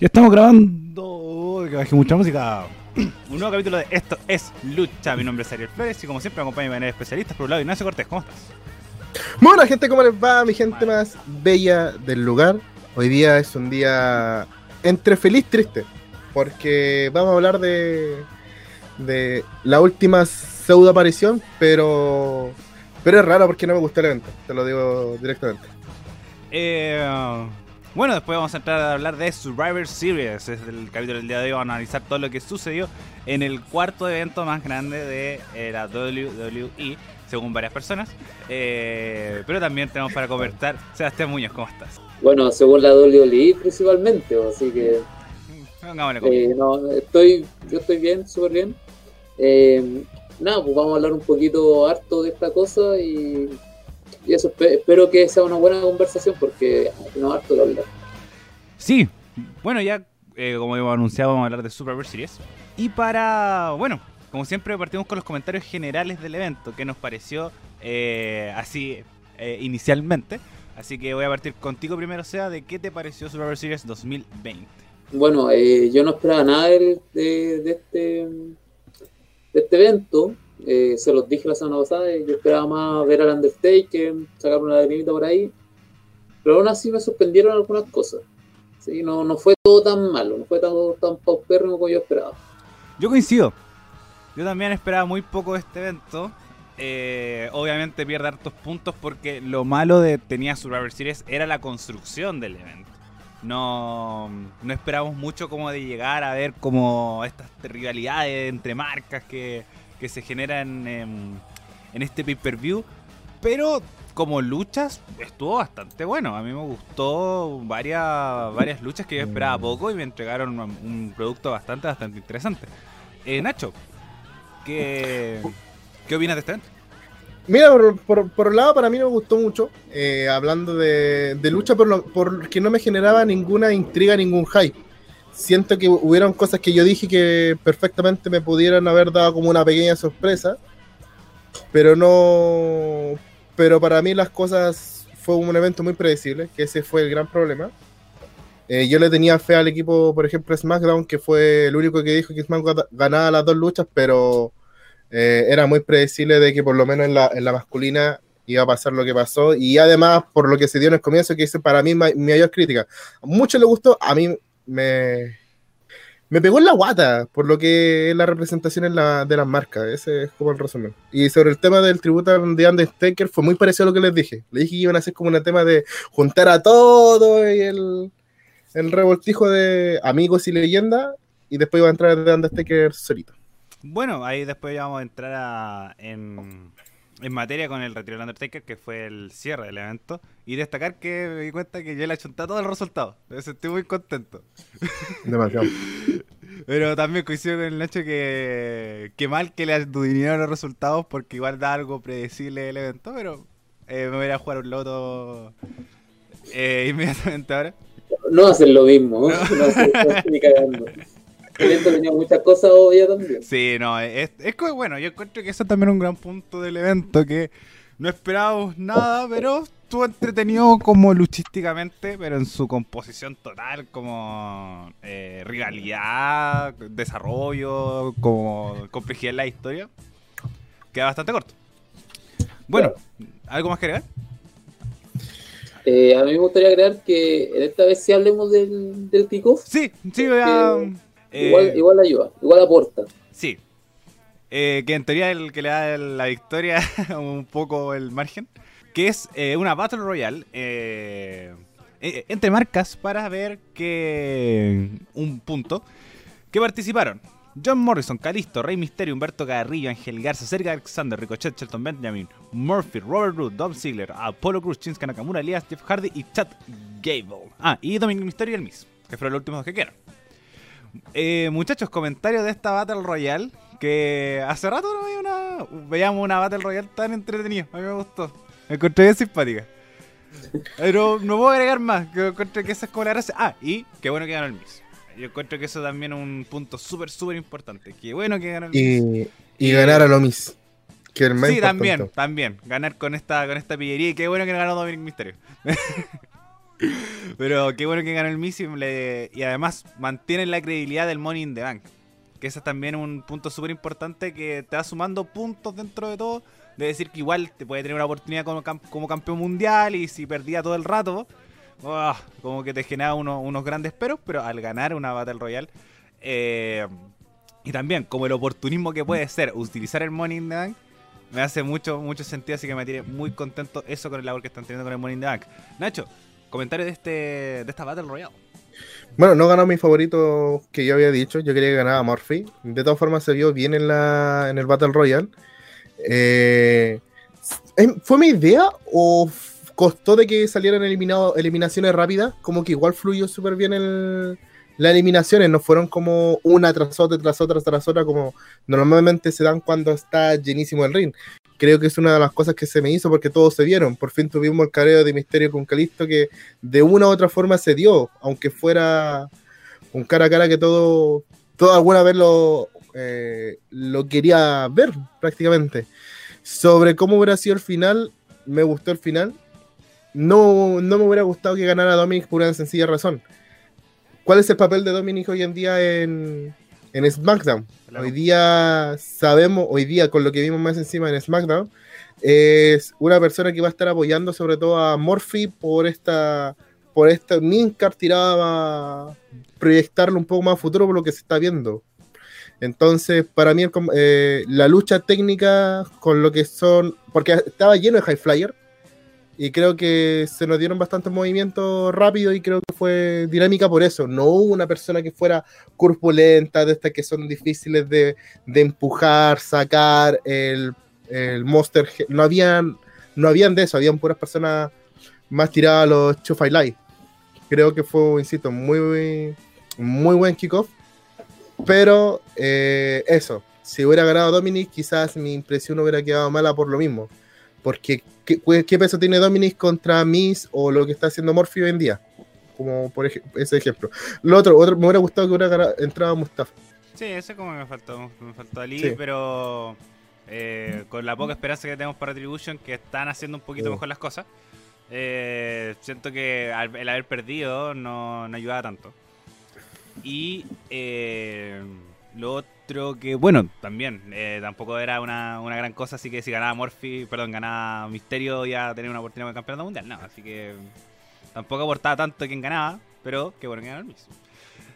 Ya estamos grabando. Que bajé mucha música. Un nuevo capítulo de Esto es Lucha. Mi nombre es Ariel Flores y como siempre me acompaña mi especialistas por un lado Ignacio Cortés. ¿Cómo estás? Bueno, gente, ¿cómo les va? Mi gente más bella del lugar. Hoy día es un día entre feliz y triste. Porque vamos a hablar de, de la última pseudo aparición, pero, pero es raro porque no me gustó el evento. Te lo digo directamente. Eh, bueno, después vamos a entrar a hablar de Survivor Series. Es el capítulo del día de hoy. Vamos a analizar todo lo que sucedió en el cuarto evento más grande de eh, la WWE, según varias personas. Eh, pero también tenemos para conversar. Sebastián Muñoz, ¿cómo estás? Bueno, según la WWE principalmente, así que. Eh, no, estoy, yo estoy bien, súper bien. Eh, nada, pues vamos a hablar un poquito harto de esta cosa y y eso espero que sea una buena conversación porque no harto de hablar. Sí, bueno, ya eh, como hemos anunciado, vamos a hablar de Super Series. Y para, bueno, como siempre, partimos con los comentarios generales del evento, que nos pareció eh, así eh, inicialmente. Así que voy a partir contigo primero, sea, de qué te pareció Super Series 2020. Bueno, yo no esperaba nada de, de, este, de este evento. Eh, se los dije la semana pasada, yo esperaba más ver al Undertaker, sacar una lagrimita por ahí. Pero aún así me sorprendieron algunas cosas. ¿sí? No, no fue todo tan malo, no fue todo tan paupérrimo como yo esperaba. Yo coincido. Yo también esperaba muy poco de este evento. Eh, obviamente pierde hartos puntos porque lo malo de tenía Survivor Series era la construcción del evento. No, no esperamos mucho como de llegar a ver como estas rivalidades entre marcas que, que se generan en, este pay-per-view. Pero como luchas estuvo bastante bueno. A mí me gustó varias, varias luchas que yo esperaba mm. poco y me entregaron un producto bastante, bastante interesante. Eh, Nacho, ¿qué, ¿qué opinas de este evento? Mira, por, por, un lado, para mí me gustó mucho, eh, hablando de, de lucha, por porque no me generaba ninguna intriga, ningún hype siento que hubieron cosas que yo dije que perfectamente me pudieran haber dado como una pequeña sorpresa, pero no, pero para mí las cosas fue un evento muy predecible, que ese fue el gran problema. Eh, yo le tenía fe al equipo, por ejemplo, SmackDown, que fue el único que dijo que SmackDown ganaba las dos luchas, pero eh, era muy predecible de que por lo menos en la, en la masculina iba a pasar lo que pasó y además por lo que se dio en el comienzo que es para mí mi mayor crítica a muchos gustó a mí me, me pegó en la guata por lo que es la representación en la, de las marcas. Ese es como el resumen. Y sobre el tema del tributo de Undertaker, fue muy parecido a lo que les dije. Le dije que iban a hacer como un tema de juntar a todo y el, el revoltijo de amigos y leyenda. Y después iba a entrar de Undertaker solito. Bueno, ahí después ya vamos a entrar a, en, en materia con el retiro del Undertaker, que fue el cierre del evento, y destacar que me di cuenta que yo le achunté todo el resultado. Me sentí muy contento. Demasiado. Pero también coincido con el Nacho que, que mal que le adudinaron los resultados porque igual da algo predecible el evento, pero eh, me voy a jugar un loto eh, inmediatamente ahora. No hacen lo mismo, no, no hacen, ni cagando evento tenía muchas cosas obvias también. Sí, no, es, es bueno, yo encuentro que eso también es un gran punto del evento, que no esperábamos nada, pero estuvo entretenido como luchísticamente, pero en su composición total, como eh, rivalidad, desarrollo, como complejidad en la historia, queda bastante corto. Bueno, ¿algo más que agregar? Eh, a mí me gustaría agregar que esta vez sí hablemos del, del kickoff. Sí, sí, voy a... Igual, eh, igual ayuda, igual aporta. Sí. Eh, que en teoría el que le da la victoria un poco el margen. Que es eh, una Battle Royale entre marcas para ver que un punto. Que participaron John Morrison, Calisto, Rey Misterio, Humberto Carrillo, Ángel Garza, Sergio Alexander, Ricochet, Shelton Benjamin, Murphy, Robert Root, Dom Ziggler, Apollo Cruz, Shinsuke Nakamura, Elias, Jeff Hardy y Chad Gable. Ah, y Dominic Misterio y el Miss, que fueron los últimos que quedaron. Eh, muchachos, comentarios de esta Battle Royale. Que hace rato no una, veíamos una Battle Royale tan entretenida. A mí me gustó. Me encontré bien simpática. Pero no puedo agregar más. Que encuentro que esa es como la gracia. Ah, y qué bueno que ganó el Miss. Yo encuentro que eso también es un punto súper, súper importante. Qué bueno que ganó el Miss. Y, ganar a lo Miss. Que el sí, también, también. Ganar con esta, con esta pillería. Y qué bueno que ganó Dominic Mysterio. Pero qué bueno que ganó el Miss y, además mantienen la credibilidad del Money in the Bank. Que ese es también un punto súper importante que te va sumando puntos dentro de todo. De decir que igual te puede tener una oportunidad como, como campeón mundial y si perdía todo el rato, ¡ah! como que te genera uno- unos grandes peros, pero al ganar una Battle Royale. eh, y también, como el oportunismo que puede ser utilizar el Money in the Bank, me hace mucho, mucho sentido, así que me tiene muy contento eso con el labor que están teniendo con el Money in the Bank. Nacho, comentario de este de esta Battle Royale. Bueno, no ganó mi favorito que yo había dicho. Yo quería que ganara Murphy. De todas formas, se vio bien en, la, en el Battle Royale. Eh, ¿es- ¿Fue mi idea o costó de que salieran eliminado, eliminaciones rápidas? Como que igual fluyó súper bien el, las eliminaciones. No fueron como una tras otra, tras otra, tras otra, como normalmente se dan cuando está llenísimo el ring. Creo que es una de las cosas que se me hizo porque todos se vieron. Por fin tuvimos el careo de Misterio con Calisto que de una u otra forma se dio, aunque fuera un cara a cara que todo, todo alguna vez lo, eh, lo quería ver prácticamente. Sobre cómo hubiera sido el final, me gustó el final. No, no me hubiera gustado que ganara Dominic por una sencilla razón. ¿Cuál es el papel de Dominic hoy en día en, en SmackDown? Claro. Hoy día sabemos, hoy día con lo que vimos más encima en SmackDown, es una persona que va a estar apoyando sobre todo a Murphy por esta por esta Minkar tirada a proyectarlo un poco más a futuro por lo que se está viendo. Entonces, para mí, el eh, la lucha técnica con lo que son. Porque estaba lleno de high flyer. Y creo que se nos dieron bastantes movimientos rápidos y creo que fue dinámica por eso. No hubo una persona que fuera corpulenta, de estas que son difíciles de, de empujar, sacar, el, el Monster. No habían, no habían de eso, habían puras personas más tiradas a los Chufai Light. Creo que fue, insisto, muy, muy buen kickoff. Pero eh, eso, si hubiera ganado Dominic, quizás mi impresión hubiera quedado mala por lo mismo. Porque, ¿qué, qué peso tiene Dominic contra Miss o lo que está haciendo Morphy hoy en día? Como por ej- ese ejemplo. Lo otro, otro, me hubiera gustado que hubiera entrado Mustafa. Sí, ese como me faltó, me faltó Ali, Sí. pero eh, con la poca esperanza que tenemos para Retribution, que están haciendo un poquito Sí. mejor las cosas, eh, siento que al- el haber perdido no, no ayudaba tanto. Y eh, lo otro que, bueno, también, eh, tampoco era una, una gran cosa, así que si ganaba Morphy, perdón, ganaba Misterio, ya tenía una oportunidad de campeonato mundial, no, así que tampoco aportaba tanto quien ganaba, pero qué bueno que ganó el mismo.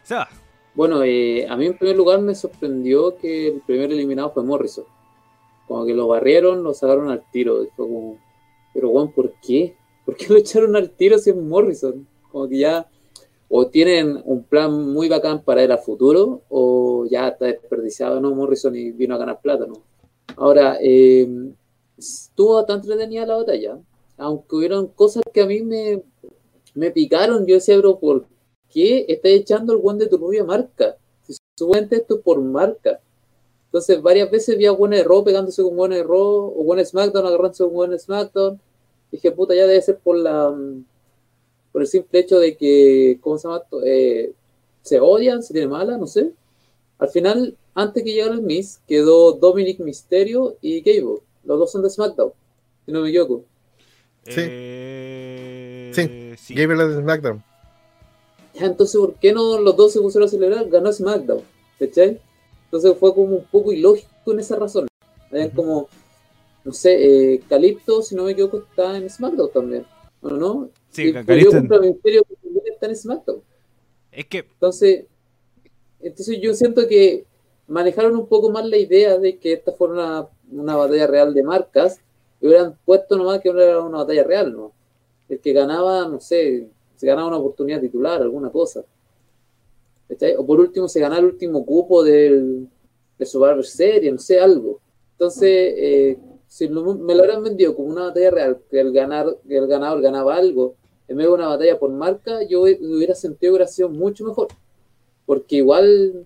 Se va. Bueno, eh, a mí en primer lugar me sorprendió que el primer eliminado fue Morrison. Como que lo barrieron, lo sacaron al tiro. Y fue como, pero Juan, ¿por qué? ¿Por qué lo echaron al tiro si es Morrison? Como que ya o tienen un plan muy bacán para ir a futuro o ya está desperdiciado, ¿no? Morrison y vino a ganar plata, ¿no? Ahora, eh, estuvo bastante entretenida la batalla, aunque hubieron cosas que a mí me, me picaron. Yo decía, pero ¿por qué está echando el buen de tu rubia marca? Si supuestamente esto es por marca. Entonces, varias veces vi a Buen Raw pegándose con Buen Raw o Buen SmackDown agarrándose con Buen SmackDown. Dije, puta, ya debe ser por la mm, por el simple hecho de que, ¿cómo se llama esto? Eh, se odian, se tienen mala, no sé. Al final, antes que llegara el Miss, quedó Dominic Mysterio y Gable. Los dos son de SmackDown, si no me equivoco. Sí. Eh, Sí. sí. Gable de SmackDown. Ya, entonces, ¿por qué no los dos se pusieron a celebrar? Ganó SmackDown, ¿cachai? Entonces fue como un poco ilógico en esa razón. Habían como, no sé, eh, Calipto, si no me equivoco, está en SmackDown también, ¿o no? Sí, está en SmackDown. Es que Entonces, entonces yo siento que manejaron un poco más la idea de que esta fuera una, una batalla real de marcas y hubieran puesto nomás que era una batalla real, ¿no? El que ganaba, no sé, se ganaba una oportunidad titular, alguna cosa. ¿Cachai? O por último se ganaba el último cupo del, de Survivor Series, no sé, algo. Entonces, eh, si me lo hubieran vendido como una batalla real, que el, ganar, el ganador ganaba algo, en vez de una batalla por marca, yo hubiera sentido que hubiera sido mucho mejor. Porque igual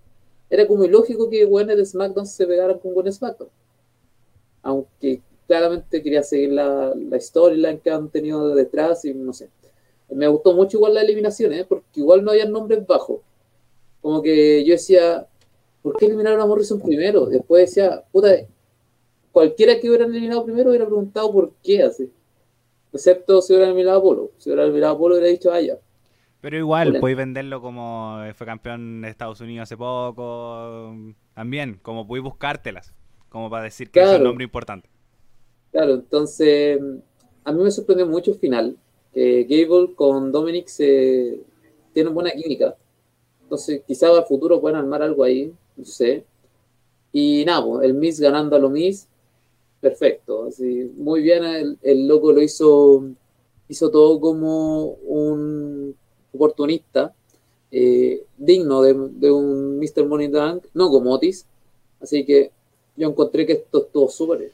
era como ilógico que buenos de SmackDown se pegaran con buenos SmackDown. Aunque claramente quería seguir la, la storyline que han tenido detrás y no sé. Me gustó mucho igual la eliminación, ¿eh? porque igual no había nombres bajos. Como que yo decía, ¿por qué eliminaron a Morrison primero? Después decía, puta, cualquiera que hubiera eliminado primero hubiera preguntado por qué así. Excepto si hubiera a Polo. Si hubiera mirado a Polo, hubiera dicho, ah, ya. Pero igual, podéis venderlo como fue campeón de Estados Unidos hace poco. También, como podéis buscártelas. Como para decir que es un nombre importante. Claro, entonces a mí me sorprendió mucho el final, que Gable con Dominic se tienen buena química. Entonces quizá al futuro puedan armar algo ahí, no sé. Y nada, pues, el Miss ganando a lo Miss, perfecto. Así, muy bien, el, el loco lo hizo, hizo todo como un oportunista, eh, digno de, de un Mr. Money Bank, no como Otis. Así que yo encontré que esto estuvo súper.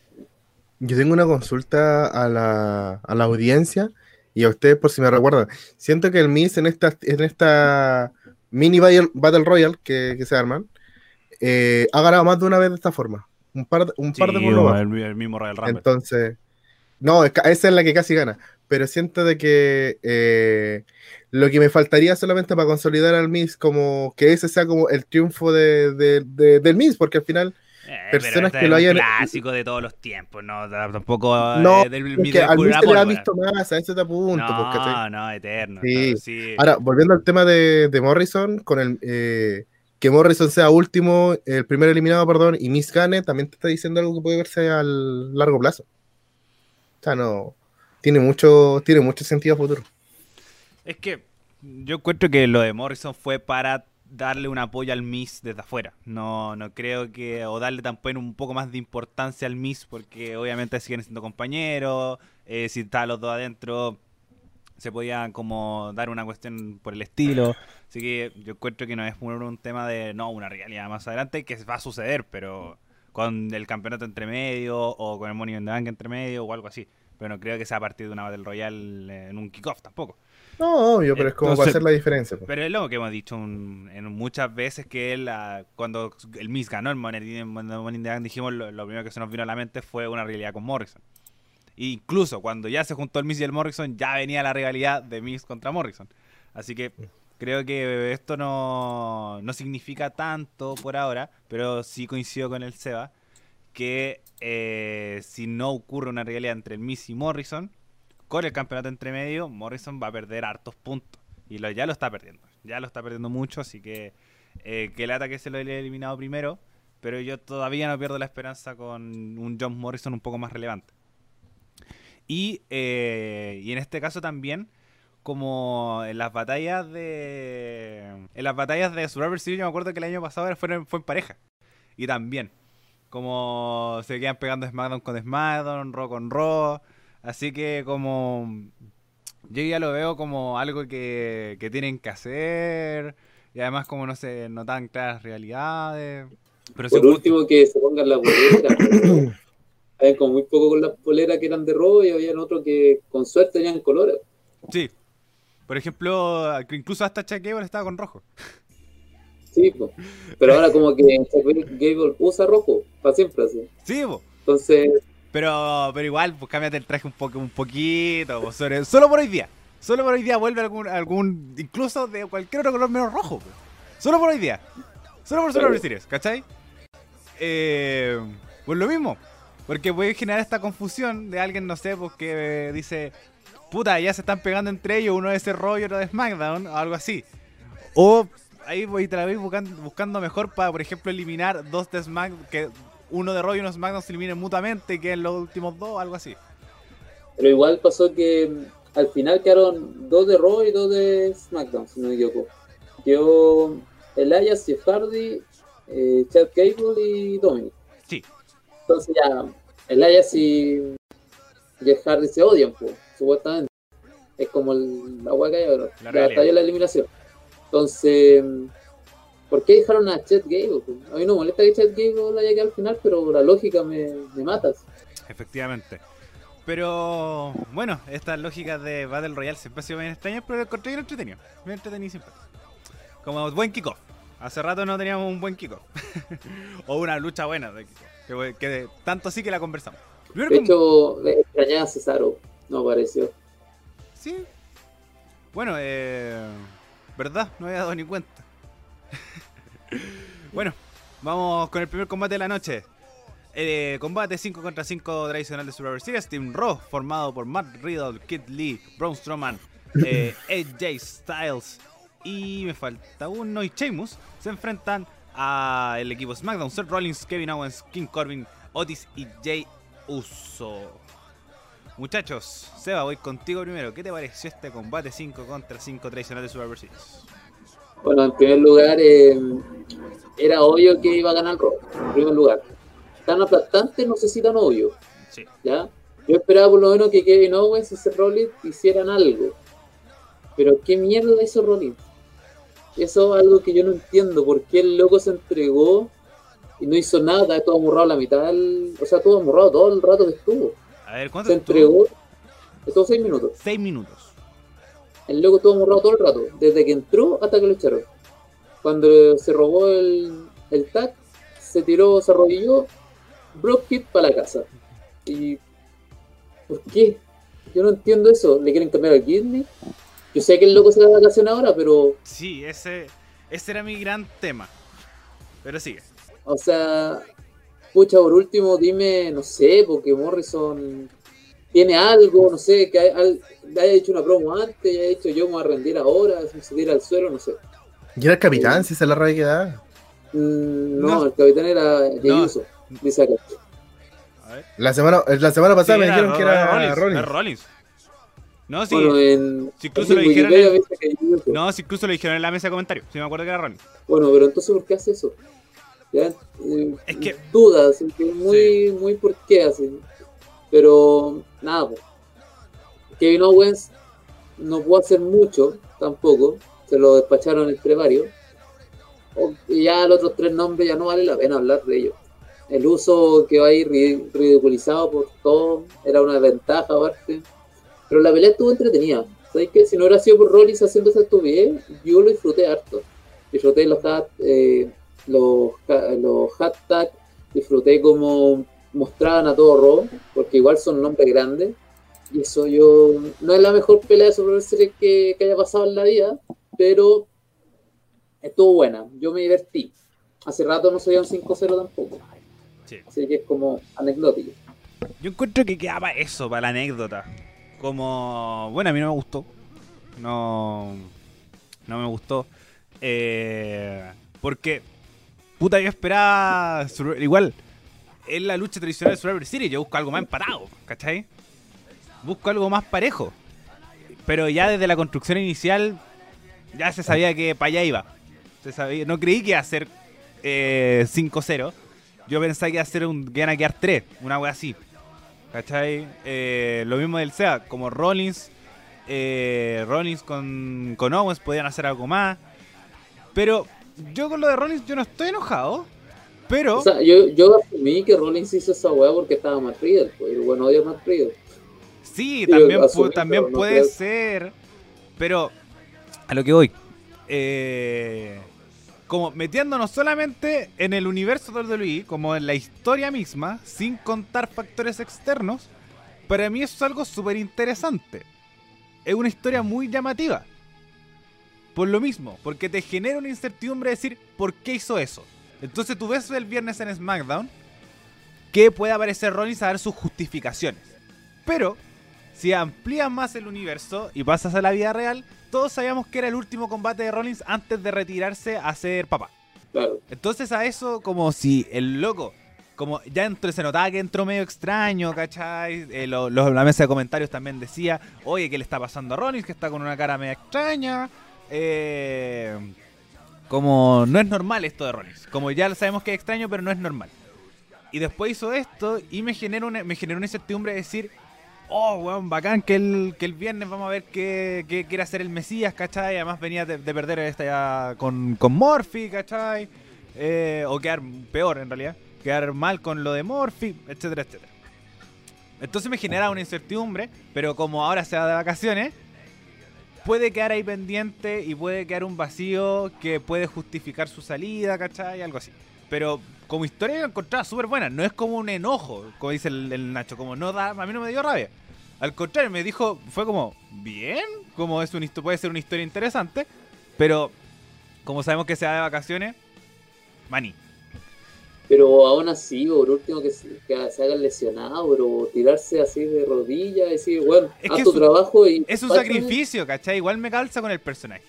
Yo tengo una consulta a la, a la audiencia y a ustedes por si me recuerdan. Siento que el Miss en esta, en esta mini Battle, Battle Royale que, que se arman eh, ha ganado más de una vez de esta forma. Un par, de- un par de Sí, por lo bajo. el, el mismo Royal Rumble. Entonces, no, esa es la que casi gana. Pero siento de que eh, lo que me faltaría solamente para consolidar al Miss, como que ese sea como el triunfo de, de- de- del Miss, porque al final, Eh, personas este que es lo hayan- clásico de todos los tiempos, no, tampoco No, eh, del, es que al de se le ha visto más, a ese te apunto. No, pues, ¿cachai? no, eterno. Sí. claro, sí. Ahora, volviendo al tema de, de Morrison, con el eh, que Morrison sea último, el primer eliminado, perdón, y Miss gane, también te está diciendo algo que puede verse al largo plazo. O sea, no. Tiene mucho, tiene mucho sentido a futuro. Es que yo encuentro que lo de Morrison fue para darle un apoyo al Miss desde afuera. No, no creo que, o darle también un poco más de importancia al Miss, porque obviamente siguen siendo compañeros, eh, si estaban los dos adentro, se podía como dar una cuestión por el estilo. Así que yo encuentro que no es un, tema de, no, una realidad más adelante, que va a suceder, pero con el campeonato entre medio, o con el Money in the Bank entre medio, o algo así. Pero no creo que sea a partir de una Battle Royale en un kickoff tampoco. No, obvio, pero es como para Entonces- hacer la diferencia. pues. Pero es lo que hemos dicho un- en muchas veces que él, ah, cuando el Miss ganó el Money in the Bank, dijimos lo, lo primero que se nos vino a la mente fue una rivalidad con Morrison. Incluso cuando ya se juntó el Miss y el Morrison, ya venía la rivalidad de Miss contra Morrison. Así que creo que esto no, no significa tanto por ahora, pero sí coincido con el Seba que eh, si no ocurre una rivalidad entre el Miss y Morrison, con el campeonato entre medio, Morrison va a perder hartos puntos. Y lo, ya lo está perdiendo. Ya lo está perdiendo mucho, así que eh, que lata que se lo haya eliminado primero. Pero yo todavía no pierdo la esperanza con un John Morrison un poco más relevante. Y, eh, y en este caso también, como en las batallas de. En las batallas de Survivor Series, yo me acuerdo que el año pasado fue en, fue en pareja. Y también. Como se quedan pegando SmackDown con SmackDown, Raw con Raw. Así que como yo ya lo veo como algo que, que tienen que hacer y además como no se notan claras realidades. Pero Por último, que se pongan la polera. Había como muy poco con las poleras que eran de rojo y habían otros que con suerte tenían colores. sí. Por ejemplo, incluso hasta Chuck Gable estaba con rojo. Sí, po. pero ahora como que Gable usa rojo para siempre así. Sí, po. Entonces, pero pero igual, pues cámbiate el traje un poco un poquito, po, sobre- solo por hoy día. Solo por hoy día vuelve algún algún incluso de cualquier otro color menos rojo. po. Solo por hoy día. Solo por Survivor. Series, ¿cachai? Eh, pues lo mismo. Porque puede generar esta confusión de alguien, no sé, pues que dice, puta, ya se están pegando entre ellos, uno de ese Raw y otro de SmackDown, o algo así. O ahí voy te la voy buscando, buscando mejor para, por ejemplo, eliminar dos de SmackDown, que uno de Raw y uno de SmackDown se eliminen mutuamente y queden los últimos dos, algo así. pero igual pasó que mm, al final quedaron dos de Raw y dos de SmackDown, si no me equivoco. Quedó Elias, Jeff Hardy, eh, Chad Gable y Dominic. Sí. Entonces ya, Elias y Jeff Hardy se odian, pues, supuestamente. Es como el, la hueá que ahora. La Ya la eliminación. Entonces, ¿por qué dejaron a Chad Gable? pues? A mí no me molesta que Chad Gable haya quedado al final, pero la lógica me, me matas. Efectivamente. Pero bueno, estas lógicas de Battle Royale siempre han sido bien extrañas, pero lo encontré bien entretenido. Bien entretenido siempre. Como buen kickoff. Hace rato no teníamos un buen kickoff. o una lucha buena de kickoff. Que, que tanto sí que la conversamos. Primero De hecho, le extrañaba a Cesaro, no apareció. Sí. Bueno, eh, ¿verdad? No había dado ni cuenta. bueno, vamos con el primer combate de la noche. Eh, combate 5 contra 5 tradicional de Survivor Series. Team Raw, formado por Matt Riddle, Kid Lee, Braun Strowman, eh, AJ Styles y me falta uno y Sheamus. Se enfrentan al equipo SmackDown, Seth Rollins, Kevin Owens, King Corbin, Otis y Jay Uso. Muchachos, Seba, voy contigo primero. ¿Qué te pareció este combate 5 contra 5 tradicional de Survivor Series? Bueno, en primer lugar, eh, era obvio que iba a ganar Raw. En primer lugar. Tan aplastante, no sé si tan obvio. Sí. ¿ya? Yo esperaba por lo menos que Kevin Owens y Seth Rollins hicieran algo. Pero ¿qué mierda hizo Rollins? Eso es algo que yo no entiendo. ¿Por qué el loco se entregó y no hizo nada? Todo amorrado la mitad. del- o sea, todo amorrado todo el rato que estuvo. A ver, ¿cuánto Se entregó. Estuvo seis minutos. 6 minutos. El loco estuvo amorrado todo el rato. Desde que entró hasta que lo echaron. Cuando se robó el, el tag, se tiró, se arrodilló. Brock Kid para la casa. ¿Y por qué? Yo no entiendo eso. ¿Le quieren cambiar al Kidney? Yo sé que el loco se da vacación ahora, pero Sí, ese, ese era mi gran tema. Pero sigue. O sea, pucha, por último, dime, no sé, porque Morrison tiene algo, no sé, que hay- al- le haya hecho una promo antes, haya dicho yo me voy a rendir ahora, se tira al suelo, no sé. Y era el capitán, si esa es la rabia que da. Mm, no, No. el capitán era Jey No. Uso, dice acá. La semana, la semana pasada Sí, me era dijeron que era Rollins, Rollins. No, sí. Bueno, en, Si incluso en lo dijeron en-. No, si incluso lo dijeron en la mesa de comentarios. Sí, me acuerdo que era Rollins. Bueno, pero entonces, ¿por qué hace eso? ¿Ya? Eh, Es que- Dudas, es que muy, muy por qué hace. Pero, nada, pues. Kevin Owens no pudo hacer mucho, tampoco. Se lo despacharon entre varios. Y ya los otros tres nombres ya no vale la pena hablar de ellos. El uso que va a ir ri- ridiculizado por todo era una ventaja aparte. Pero la pelea estuvo entretenida. ¿Sabes qué? Si no hubiera sido por Rollins haciendo esa estupidez, yo lo disfruté harto. Disfruté los, eh, los, ha- los hashtags, disfruté como mostraban a todo Raw, porque igual son nombres grandes. Y eso yo. No es la mejor pelea de Series que, que haya pasado en la vida, pero estuvo buena. Yo me divertí. Hace rato no se un 5-0 tampoco. Sí. Así que es como anecdótico. Yo encuentro que quedaba eso para la anécdota. Como. Bueno, a mí no me gustó. No. No me gustó. Eh, porque. Puta, yo esperaba. Igual. Es la lucha tradicional de Survivor Series. Yo busco algo más empatado. ¿Cachai? Busco algo más parejo. Pero ya desde la construcción inicial. Ya se sabía que para allá iba. Se sabía, no creí que iba a ser eh, 5-0. Yo pensaba que iba a ser un, que iban a quedar 3. Una wea así. ¿Cachai? Eh, lo mismo del SEA, como Rollins, eh, Rollins con, con Owens podían hacer algo más. Pero yo con lo de Rollins yo no estoy enojado. Pero O sea, yo, yo asumí que Rollins hizo esa weá porque estaba Matt Riddle, pues, y bueno, odia a Matt Riddle. sí, digo, también, asumí, también no puede ser. Pero a lo que voy. Eh, como metiéndonos solamente en el universo de WWE, como en la historia misma, sin contar factores externos, para mí eso es algo súper interesante. Es una historia muy llamativa. Por lo mismo, porque te genera una incertidumbre de decir por qué hizo eso. Entonces tú ves el viernes en SmackDown que puede aparecer Rollins a dar sus justificaciones. Pero, si amplías más el universo y pasas a la vida real, todos sabíamos que era el último combate de Rollins antes de retirarse a ser papá. Claro. Entonces a eso, como si el loco, como ya entró, se notaba que entró medio extraño, ¿cachai? Eh, lo- lo- la mesa de comentarios también decía, oye, ¿qué le está pasando a Rollins? Que está con una cara medio extraña. Eh, como no es normal esto de Rollins. Como ya sabemos que es extraño, pero no es normal. Y después hizo esto y me generó una, me generó una incertidumbre de decir, oh, weón, bacán que el, que el viernes vamos a ver qué, quiere hacer el Mesías, ¿cachai? Además venía de, de perder esta con, con Morphy, ¿cachai? Eh, o quedar peor en realidad, quedar mal con lo de Morphy, etcétera, etcétera. Entonces me genera una incertidumbre, pero como ahora se va de vacaciones, puede quedar ahí pendiente y puede quedar un vacío que puede justificar su salida, ¿cachai? Algo así. Pero como historia la encontraba súper buena. No es como un enojo, como dice el, el Nacho. Como no da, a mí no me dio rabia. Al contrario, me dijo, fue como, bien, como es un, puede ser una historia interesante. Pero como sabemos que se va de vacaciones, maní. Pero aún así, por último, que se, que se hagan lesionados, pero tirarse así de rodillas, decir, bueno, Es haz que tu es un- trabajo y. Es un sacrificio, ¿cachai? Igual me calza con el personaje.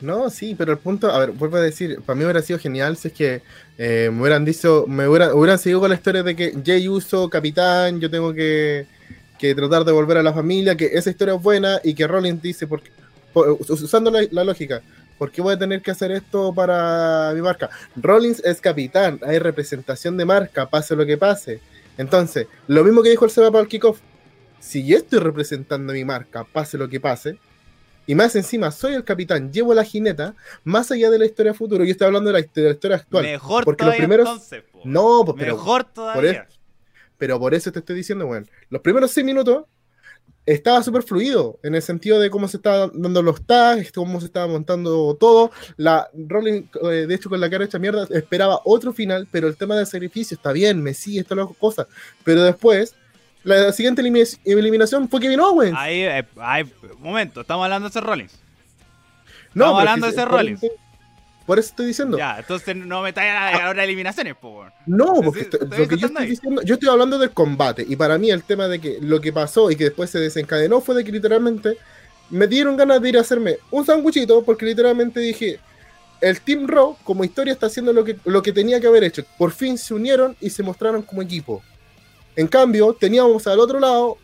No, sí, pero el punto, a ver, vuelvo a decir, para mí hubiera sido genial si es que eh, me hubieran dicho, me hubiera- hubieran seguido con la historia de que Jay Uso, capitán, yo tengo que, que tratar de volver a la familia, que esa historia es buena y que Rollins dice, porque, por- usando la, la lógica, ¿por qué voy a tener que hacer esto para mi marca? Rollins es capitán, hay representación de marca, pase lo que pase. Entonces, lo mismo que dijo el Seba para el kickoff, si yo estoy representando mi marca, pase lo que pase, y más encima soy el capitán, llevo la jineta, más allá de la historia futuro, yo estoy hablando de la, de la historia actual. Mejor porque los todavía primeros- entonces, po. No, pues, Mejor por todavía. pero por eso te estoy diciendo, bueno, los primeros seis minutos estaba súper fluido, en el sentido de cómo se estaban dando los tags, cómo se estaba montando todo. La Rolling, eh, de hecho, con la cara hecha mierda, esperaba otro final, pero el tema del sacrificio está bien, me sigue, las cosas. Pero después, la siguiente elimi- eliminación fue Kevin Owens. Ahí, eh, ahí, momento, estamos hablando de ese Rollins. no, estamos hablando de ese por- Rollins. Por eso estoy diciendo. Ya, entonces no me traigan a la hora de eliminaciones, po. No, porque estoy lo que yo estoy ahí. diciendo, yo estoy hablando del combate, y para mí el tema de que lo que pasó y que después se desencadenó fue de que literalmente me dieron ganas de ir a hacerme un sanguchito, porque literalmente dije, el Team Raw como historia está haciendo lo que, lo que tenía que haber hecho. Por fin se unieron y se mostraron como equipo. En cambio, teníamos al otro lado,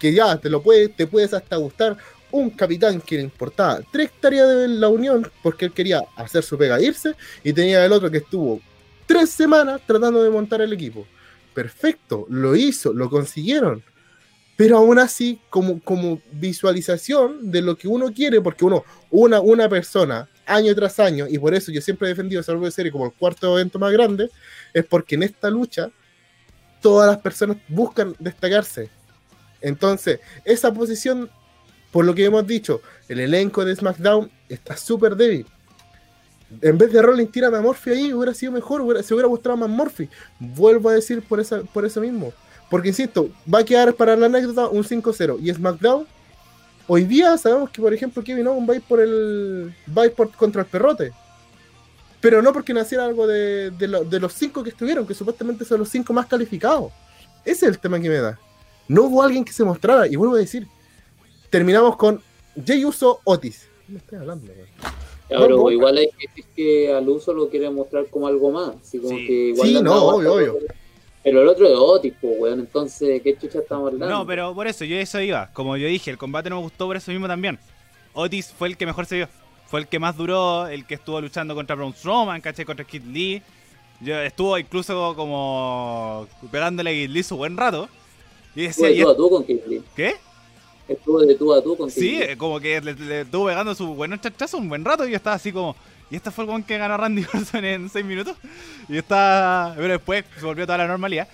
que ya te lo puede, te puedes hasta gustar, un capitán que le importaba tres tareas de la unión, porque él quería hacer su pega e irse, y tenía el otro que estuvo tres semanas tratando de montar el equipo. Perfecto, lo hizo, lo consiguieron. Pero aún así, como, como visualización de lo que uno quiere, porque uno, una, una persona, año tras año, y por eso yo siempre he defendido esa de serie como el cuarto evento más grande, es porque en esta lucha todas las personas buscan destacarse. Entonces, esa posición, por lo que hemos dicho, el elenco de SmackDown está súper débil. En vez de Rollins, tírame a Murphy ahí, hubiera sido mejor, hubiera- se hubiera gustado más Murphy. Vuelvo a decir por, esa, por eso mismo. Porque insisto, va a quedar para la anécdota un 5-0. Y SmackDown, hoy día sabemos que, por ejemplo, Kevin Owens va a ir por el. va a ir por, contra el perrote. Pero no porque naciera algo de, de, lo- de los cinco que estuvieron, que supuestamente son los cinco más calificados. Ese es el tema que me da. No hubo alguien que se mostrara. Y vuelvo a decir, terminamos con Jay Uso Otis. ¿Qué me estoy hablando, güey? Pero No, igual hay que decir que al uso lo quiere mostrar como algo más. Así como Sí. que igual Sí, no, obvio, obvio. Pero el otro es Otis, pues, weón. Entonces, ¿qué chucha estamos hablando? No, pero por eso, yo eso iba. Como yo dije, el combate no me gustó por eso mismo también. Otis fue el que mejor se vio. Fue el que más duró, el que estuvo luchando contra Braun Strowman, caché, contra Kid Lee. Yo estuvo incluso como pegándole a Kid Lee su buen rato. Y Estuvo decía, de ¿y tú a tú con Kid Lee. ¿qué? Estuvo de tú a tú con Kid Sí, Lee. como que le, le estuvo pegando su buen chachazo un buen rato y yo estaba así como... Y este fue el one que ganó Randy Orton en 6 minutos. Y está... Pero después se volvió toda la normalidad.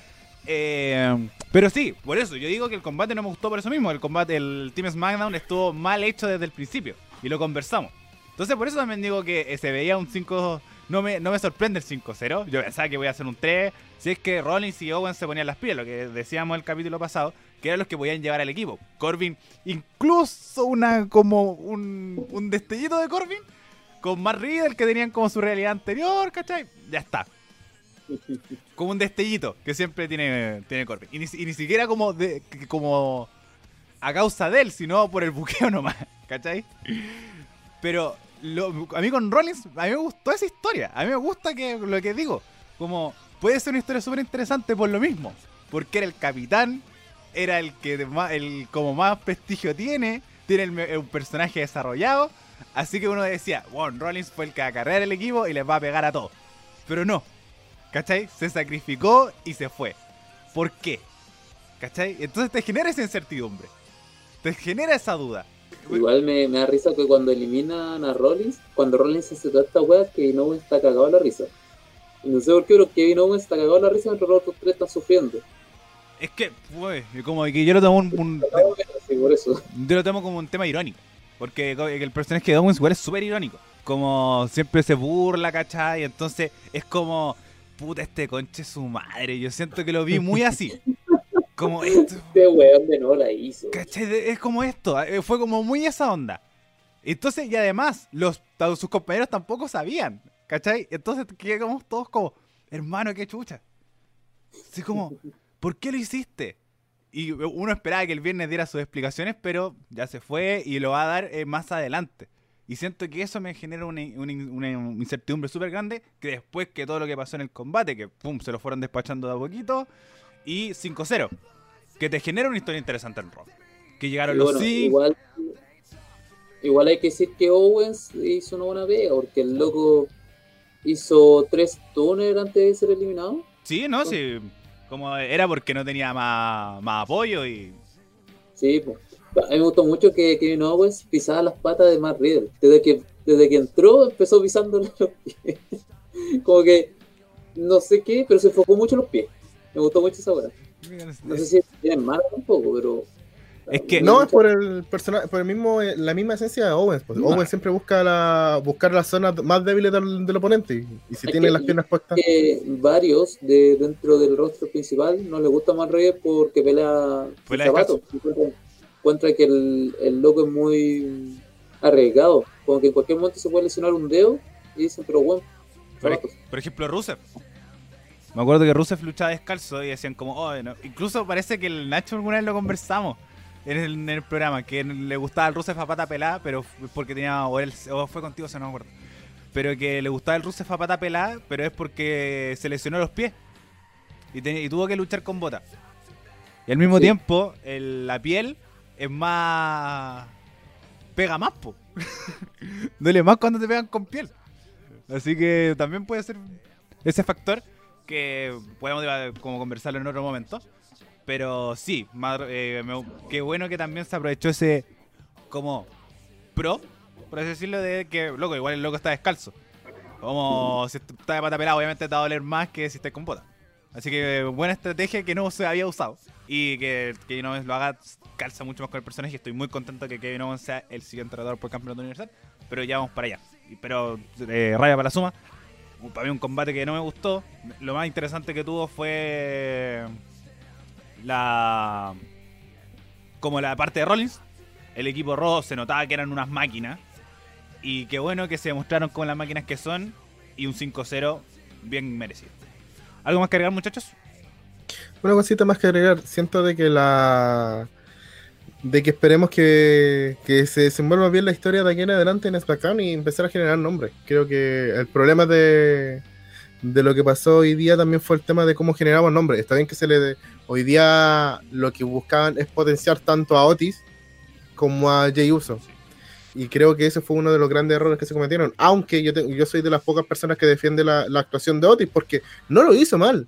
Eh, pero sí, por eso, yo digo que el combate no me gustó por eso mismo. El combate, el Team SmackDown estuvo mal hecho desde el principio. Y lo conversamos. Entonces por eso también digo que eh, se veía un 5... No me, no me sorprende el 5-0. Yo pensaba que voy a hacer un 3. Si es que Rollins y Owens se ponían las pilas, lo que decíamos el capítulo pasado, que eran los que podían llevar al equipo. Corbin, incluso una como un, un destellito de Corbin, con más Riddle que tenían como su realidad anterior, ¿cachai? Ya está. Como un destellito que siempre tiene, tiene Corbin. Y ni, siquiera como, como a causa de él, sino por el buqueo nomás, ¿cachai? Pero a mí con Rollins, a mí me gustó esa historia. A mí me gusta que lo que digo, como puede ser una historia súper interesante por lo mismo. Porque era el capitán, era el que más, el, como más prestigio tiene, tiene un personaje desarrollado. Así que uno decía, bueno, Rollins fue el que va a cargar el equipo y les va a pegar a todos. Pero no, ¿cachai? Se sacrificó y se fue. ¿Por qué? ¿Cachai? Entonces te genera esa incertidumbre. Te genera esa duda. Igual me, me da risa que cuando eliminan a Rollins, cuando Rollins hace toda esta wea, Kevin Owens está cagado a la risa. Y no sé por qué, pero Kevin Owens está cagado a la risa mientras los otros tres están sufriendo. Es que, pues, como que yo lo tomo un, un- Sí, por eso. yo lo tomo como un tema irónico. Porque el personaje de Owens igual es súper irónico. Como siempre se burla, ¿cachai? Y entonces es como, puta, este conche su madre. Yo siento que lo vi muy así. Como esto. Este weón de no la hizo. ¿Cachai? Es como esto, eh, fue como muy esa onda. Entonces, y además, los, sus compañeros tampoco sabían, ¿cachai? Entonces quedamos todos como, hermano, qué chucha. Así como, ¿por qué lo hiciste? Y uno esperaba que el viernes diera sus explicaciones, pero ya se fue y lo va a dar eh, más adelante. Y siento que eso me genera una, una- una incertidumbre súper grande, que después que todo lo que pasó en el combate, que pum, se lo fueron despachando de a poquito, y 5-0, que te genera una historia interesante en Raw. Que llegaron Y los bueno, sí, igual, igual hay que decir que Owens hizo una buena pega, porque el loco hizo tres toners antes de ser eliminado. sí, ¿no? Sí, como era porque no tenía más, más apoyo y... Sí, pues. A mí me gustó mucho que Kevin Owens pisaba las patas de Matt Riddle. Desde que, desde que entró, empezó pisándole los pies. Como que, no sé qué, pero se enfocó mucho en los pies. Me gustó mucho esa hora. No sé si tienen mal tampoco, pero. Es que- No, es por el personaje, por el mismo, eh, la misma esencia de Owens. pues. No. Owens siempre busca la, buscar las zonas más débiles del, del oponente. Y, si Es tiene que- las piernas puestas. que varios de dentro del rostro principal no les gusta más Reyes porque Pelea zapatos. Encuentra, encuentra que el, el loco es muy arriesgado. Como que en cualquier momento se puede lesionar un dedo y dicen, pero bueno, Por, por ejemplo, Rusev. Me acuerdo que Rusev luchaba descalzo y decían como, oh, no". incluso parece que el Nacho alguna vez lo conversamos en el, en el programa, que le gustaba el Rusev a pata pelada, pero porque tenía, o, él, o fue contigo, se no me acuerdo, pero que le gustaba el Rusev a pata pelada, pero es porque se lesionó los pies y, tuvo que luchar con bota. Y al mismo Sí. tiempo, el- la piel es más... pega más, po. Duele más cuando te pegan con piel. Así que también puede ser ese factor que podemos eh, como conversarlo en otro momento. Pero sí, eh, me- qué bueno que también se aprovechó ese como pro, por así decirlo, de que, loco, igual el loco está descalzo. Como si está de pata pelada, obviamente te va a doler más que si estás con bota. Así que buena estrategia que no se había usado. Y que Kevin Owens lo haga, calza mucho más con el personaje. Estoy muy contento que Kevin Owens sea el siguiente retador por campeonato universal. Pero ya vamos para allá. Pero eh, raya para la suma. Mí un combate que no me gustó. Lo más interesante que tuvo fue la como la parte de Rollins. El equipo Raw se notaba que eran unas máquinas. Y qué bueno que se demostraron como las máquinas que son. Y un 5-0 bien merecido. ¿Algo más que agregar, muchachos? Una cosita más que agregar. Siento de que la. De que esperemos que, que se desenvuelva bien la historia de aquí en adelante en SmackDown y empezar a generar nombres. Creo que el problema de, de lo que pasó hoy día también fue el tema de cómo generamos nombres. Está bien que se le. Hoy día lo que buscaban es potenciar tanto a Otis como a Jay Uso. Y creo que ese fue uno de los grandes errores que se cometieron. Aunque yo, te- yo soy de las pocas personas que defiende la actuación de Otis porque no lo hizo mal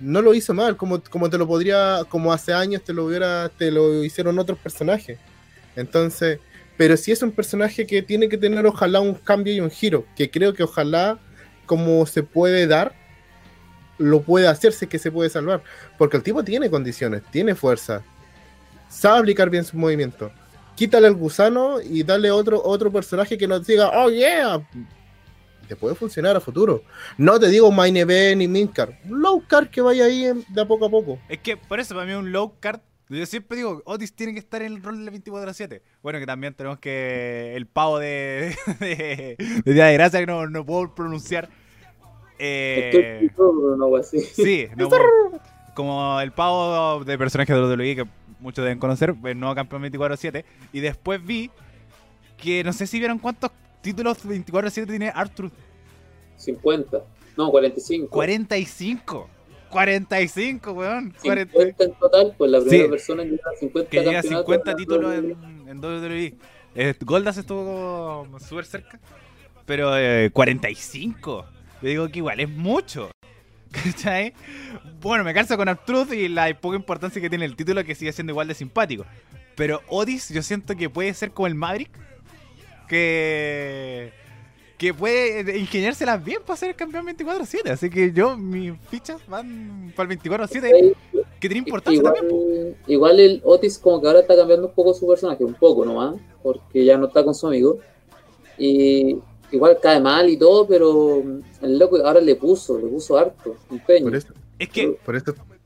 no lo hizo mal, como, como te lo podría, como hace años te lo hubiera, te lo hicieron otros personajes. Entonces, pero si es un personaje que tiene que tener ojalá un cambio y un giro, que creo que ojalá como se puede dar, lo puede hacerse que se puede salvar. Porque el tipo tiene condiciones, tiene fuerza, sabe aplicar bien sus movimientos. Quítale el gusano y dale otro, otro personaje que nos diga, oh yeah, te puede funcionar a futuro. No te digo Main Event ni Midcar. Low card que vaya ahí en- de a poco a poco. Es que por eso para mí un low card. Yo siempre digo, Otis tiene que estar en el rol del 24 a 7. Bueno, que también tenemos que. El pavo de. de, de Día de Gracia que no, no puedo pronunciar. Eh, no así. sí, no puedo- como el pavo de personaje de WWE que muchos deben conocer, el nuevo campeón 24 a 7. Y después vi que no sé si vieron cuántos títulos 24 a 7 tiene Arthur. 50. No, 45. 45. 45, weón. 40. 50 en total, pues la primera Sí. persona en llegar a 50 que llega a campeonatos 50 en la títulos WWE. en, en WWE. Eh, Goldas estuvo súper cerca, pero eh, 45. Yo digo que igual es mucho. ¿Cachai? Bueno, me calzo con Artruth y la poca importancia que tiene el título que sigue siendo igual de simpático. Pero Otis yo siento que puede ser como el Maverick. Que... Que puede ingeniárselas bien para ser el campeón 24-7. Así que yo, mis fichas van para el 24-7. Que tiene importancia igual, también. po. igual el Otis como que ahora está cambiando un poco su personaje, un poco nomás, porque ya no está con su amigo. Y igual cae mal y todo, pero el loco ahora le puso, le puso harto, empeño. Por eso, Es que por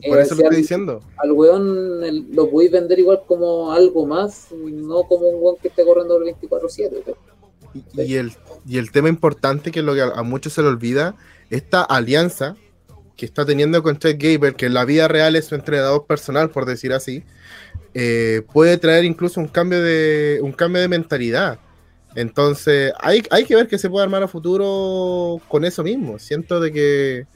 eso, Eh, por eso si lo al- diciendo. Al weón el- lo podéis vender igual como algo más, no como un weón que esté corriendo el 24-7. pero y, y el, y el tema importante que lo que a, a muchos se le olvida, esta alianza que está teniendo con Chad Gable, que en la vida real es su entrenador personal, por decir así, eh, puede traer incluso un cambio de, un cambio de mentalidad. Entonces, hay, hay que ver que se puede armar a futuro con eso mismo. Siento de que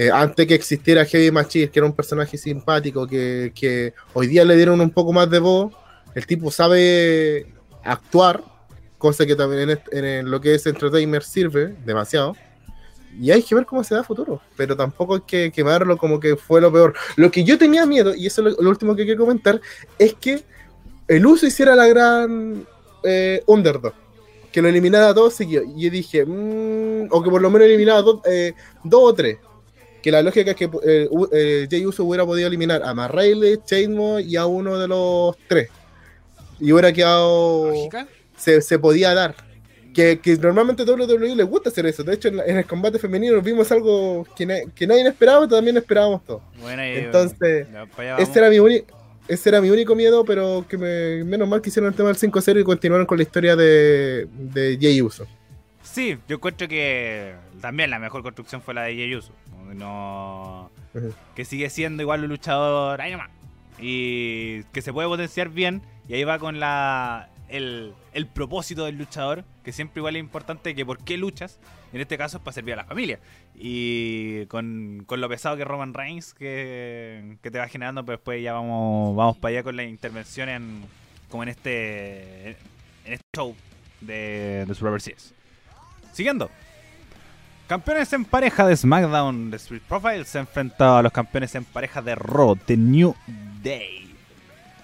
eh, antes que existiera Heavy Machine, que era un personaje simpático, que, hoy día le dieron un poco más de voz, el tipo sabe actuar, cosa que también en, en lo que es Entertainer sirve demasiado. Y hay que ver cómo se da futuro, pero tampoco hay que quemarlo como que fue lo peor. Lo que yo tenía miedo, y eso es lo, último que quiero comentar, es que el uso hiciera la gran eh, underdog, que lo eliminara a seguidos. Y yo dije, mm, o que por lo menos eliminara dos, eh, dos o tres. Que la lógica es que eh, eh, Jay Uso hubiera podido eliminar a Matt Riley, Chasmo y a uno de los tres. Y hubiera quedado ¿Lógica? se, se podía dar. Que, que normalmente a WWE les gusta hacer eso. De hecho, en, la- en el combate femenino vimos algo que, na- que nadie esperaba, también esperábamos todos. Bueno, Entonces, ese era, mi ese era mi único miedo, pero que me, menos mal que hicieron el tema del 5-0 y continuaron con la historia de, de Jay Uso. Sí, yo encuentro que también la mejor construcción fue la de Jey Uso. No... Que sigue siendo igual un luchador ahí nomás. Y que se puede potenciar bien. Y ahí va con la el, el propósito del luchador. Que siempre igual es importante que por qué luchas. En este caso es para servir a la familia. Y con, con lo pesado que Roman Reigns que, que te va generando, pero después ya vamos, vamos para allá con la intervención en como en este en este show de, de Survivor Series. Siguiendo. Campeones en pareja de SmackDown de Street Profile se enfrentado a los campeones en pareja de Raw de New Day.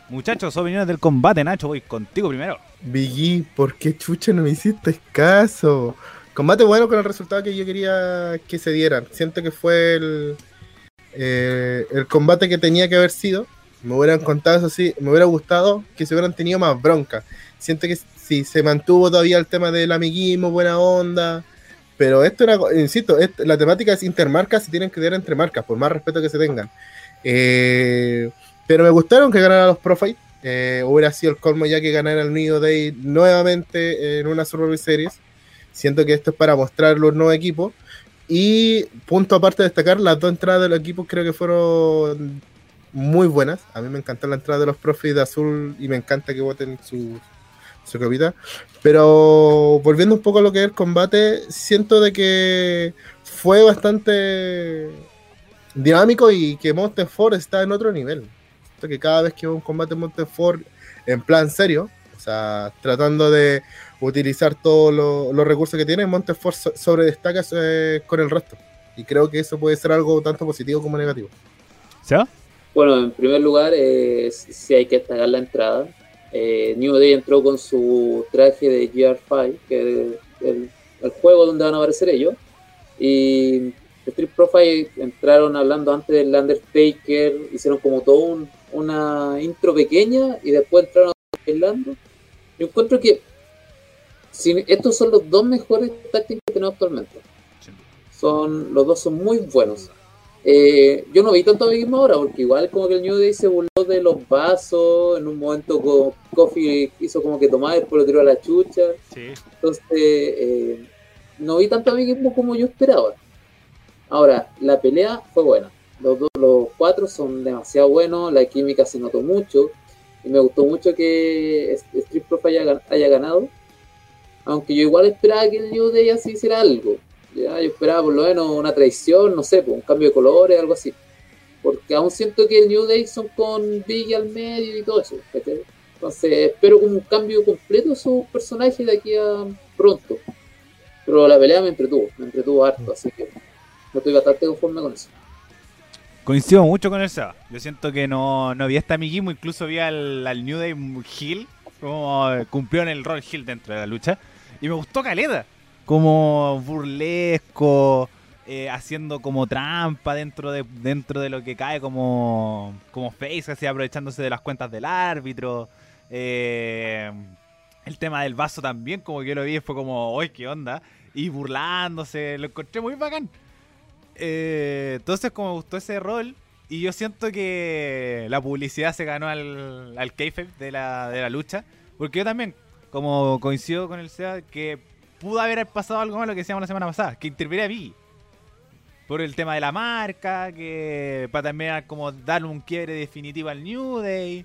Muchachos, opiniones del combate, Nacho, voy contigo primero. Biggie, ¿por qué chucha no me hiciste caso? Combate bueno con el resultado que yo quería que se dieran. Siento que fue el, eh, el combate que tenía que haber sido. Me hubieran contado eso sí, me hubiera gustado que se hubieran tenido más bronca. Siento que sí, se mantuvo todavía el tema del amiguismo, buena onda. Pero esto era, insisto, la temática es intermarcas y tienen que quedar entre marcas, por más respeto que se tengan. Eh, pero me gustaron que ganaran los Profit. Eh, hubiera sido el colmo ya que ganara el New Day nuevamente en una Survivor Series. Siento que esto es para mostrar los nuevos equipos. Y punto aparte de destacar, las dos entradas de los equipos creo que fueron muy buenas. A mí me encantó la entrada de los Profits de azul y me encanta que voten su, su capita. Pero volviendo un poco a lo que es el combate, siento de que fue bastante dinámico y que Monster Ford está en otro nivel. Siento que cada vez que veo un combate en Ford en plan serio, o sea, tratando de utilizar todos lo- los recursos que tiene, so- sobredestaca eh, con el resto. Y creo que eso puede ser algo tanto positivo como negativo. ¿Se va? Bueno, en primer lugar, eh, sí hay que destacar la entrada. Eh, New Day entró con su traje de GR5, que es el, el juego donde van a aparecer ellos. Y Street Profile entraron hablando antes del Undertaker, hicieron como todo un- una intro pequeña y después entraron bailando. Yo encuentro que si- estos son los dos mejores team que tenemos actualmente. Son, los dos son muy buenos. Eh, yo no vi tanto amiguismo ahora, porque igual como que el New Day se burló de los vasos, en un momento co- Kofi hizo como que tomar y después lo tiró a la chucha. Sí. Entonces, eh, no vi tanto amiguismo como yo esperaba. Ahora, la pelea fue buena. Los, dos- los cuatro son demasiado buenos, la química se notó mucho. Y me gustó mucho que Street Profile haya, haya ganado. Aunque yo igual esperaba que el New Day así hiciera algo. Ya, yo esperaba por lo menos una traición, no sé, pues, un cambio de colores, algo así. Porque aún siento que el New Day son con Biggie al medio y todo eso. Entonces espero como un cambio completo de sus personajes de aquí a pronto. Pero la pelea me entretuvo, me entretuvo harto, así que no estoy bastante conforme con eso. Coincido mucho con Seba. Yo siento que no, no había este amiguismo, incluso vi al, New Day Hill, como eh, cumplieron el rol Hill dentro de la lucha. Y me gustó Caleta, como burlesco, eh, haciendo como trampa dentro de, dentro de lo que cae como, como face, así aprovechándose de las cuentas del árbitro. Eh, el tema del vaso también, como que yo lo vi, fue como, ¡ay, qué onda! Y burlándose, lo encontré muy bacán. Eh, entonces, como me gustó ese rol, y yo siento que la publicidad se ganó al, al de la, de la lucha, porque yo también como coincido con el SEA, que pudo haber pasado algo malo que decíamos la semana pasada, que interviniera Biggie. Por el tema de la marca, que para también como darle un quiebre definitivo al New Day.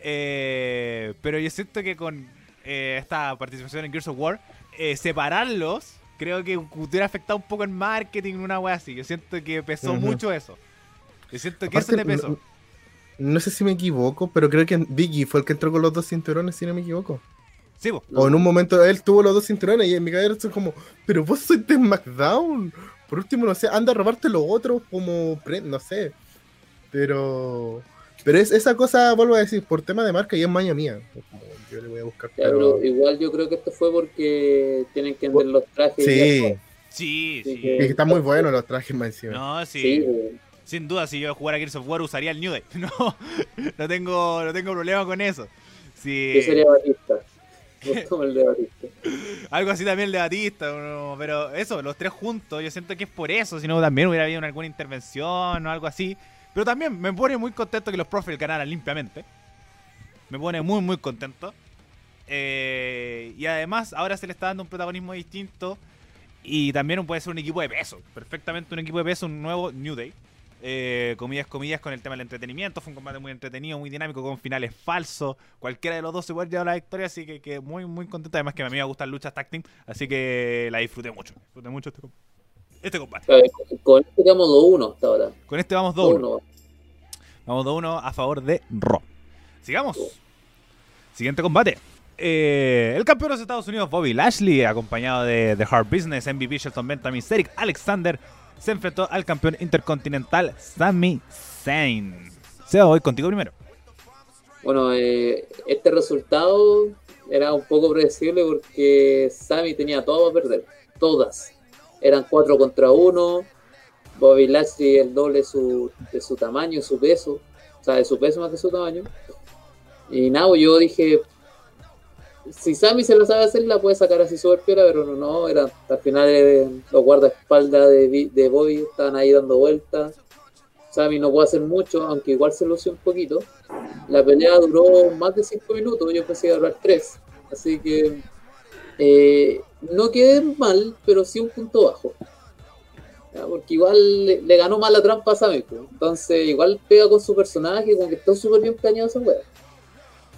Eh, pero yo siento que con eh, esta participación en Gears of War, eh, separarlos, creo que hubiera afectado un poco el marketing, una wea así. Yo siento que pesó mucho eso. Yo siento que Aparte, eso le pesó. no, no sé si me equivoco, pero creo que Biggie fue el que entró con los dos cinturones, si no me equivoco. Sí. O en un momento él tuvo los dos cinturones y en mi cabeza estoy como, pero vos sois de SmackDown. Por último, no sé, anda a robarte los otros como, pre- no sé. Pero, pero es esa cosa, vuelvo a decir, por tema de marca y es maña mía. Como, Yo le voy a buscar. Ya, pero- pero igual yo creo que esto fue porque tienen que vender los trajes. Sí, Sí, Sí, que- es que están muy buenos los trajes más encima. No, sí. Sí. Sin duda, si yo jugara Gears of War usaría el New Day. No, no tengo, no tengo problema con eso. Sí, yo sería Batista. Algo así también el de pero eso, los tres juntos, yo siento que es por eso. Si no, también hubiera habido alguna intervención o algo así. Pero también me pone muy contento que los Profits ganaran limpiamente. Me pone muy, muy contento. Eh, y además, ahora se le está dando un protagonismo distinto. Y también puede ser un equipo de peso. Perfectamente un equipo de peso, un nuevo New Day. Eh, comillas, comillas, con el tema del entretenimiento. Fue un combate muy entretenido, muy dinámico, con finales falsos. Cualquiera de los dos se puede llevar la victoria, así que, que muy, muy contento. Además que a mí me gustan luchas team, así que la disfruté mucho. Disfruté mucho este, este combate. Ver, Con este quedamos 2-1 hasta ahora. Con este vamos 2-1. 2-1. Vamos 2-1 a favor de Raw. Sigamos. Siguiente combate. Eh, el campeón de los Estados Unidos, Bobby Lashley, acompañado de The Hard Business, MVP, Shelton Benjamin, Cedric Alexander, se enfrentó al campeón intercontinental, Sami Zayn. Seba, voy contigo primero. Bueno, eh, este resultado era un poco predecible porque Sammy tenía todo a perder. Todas. Eran 4 contra 1. Bobby Lashley el doble su, de su tamaño, su peso. O sea, de su peso más que su tamaño. Y nada, pues yo dije, si Sammy se la sabe hacer, la puede sacar así súper piola, pero no, no, era, al final eh, los guardaespaldas de, de Bobby estaban ahí dando vueltas. Sammy no puede hacer mucho, aunque igual se lució un poquito. La pelea duró más de 5 minutos, yo pensé que iba a durar 3. Así que eh, no quedé mal, pero sí un punto bajo. Porque igual le, ganó mal la trampa a Sammy. pues. Entonces, igual pega con su personaje, como que está súper bien planeado esa wea.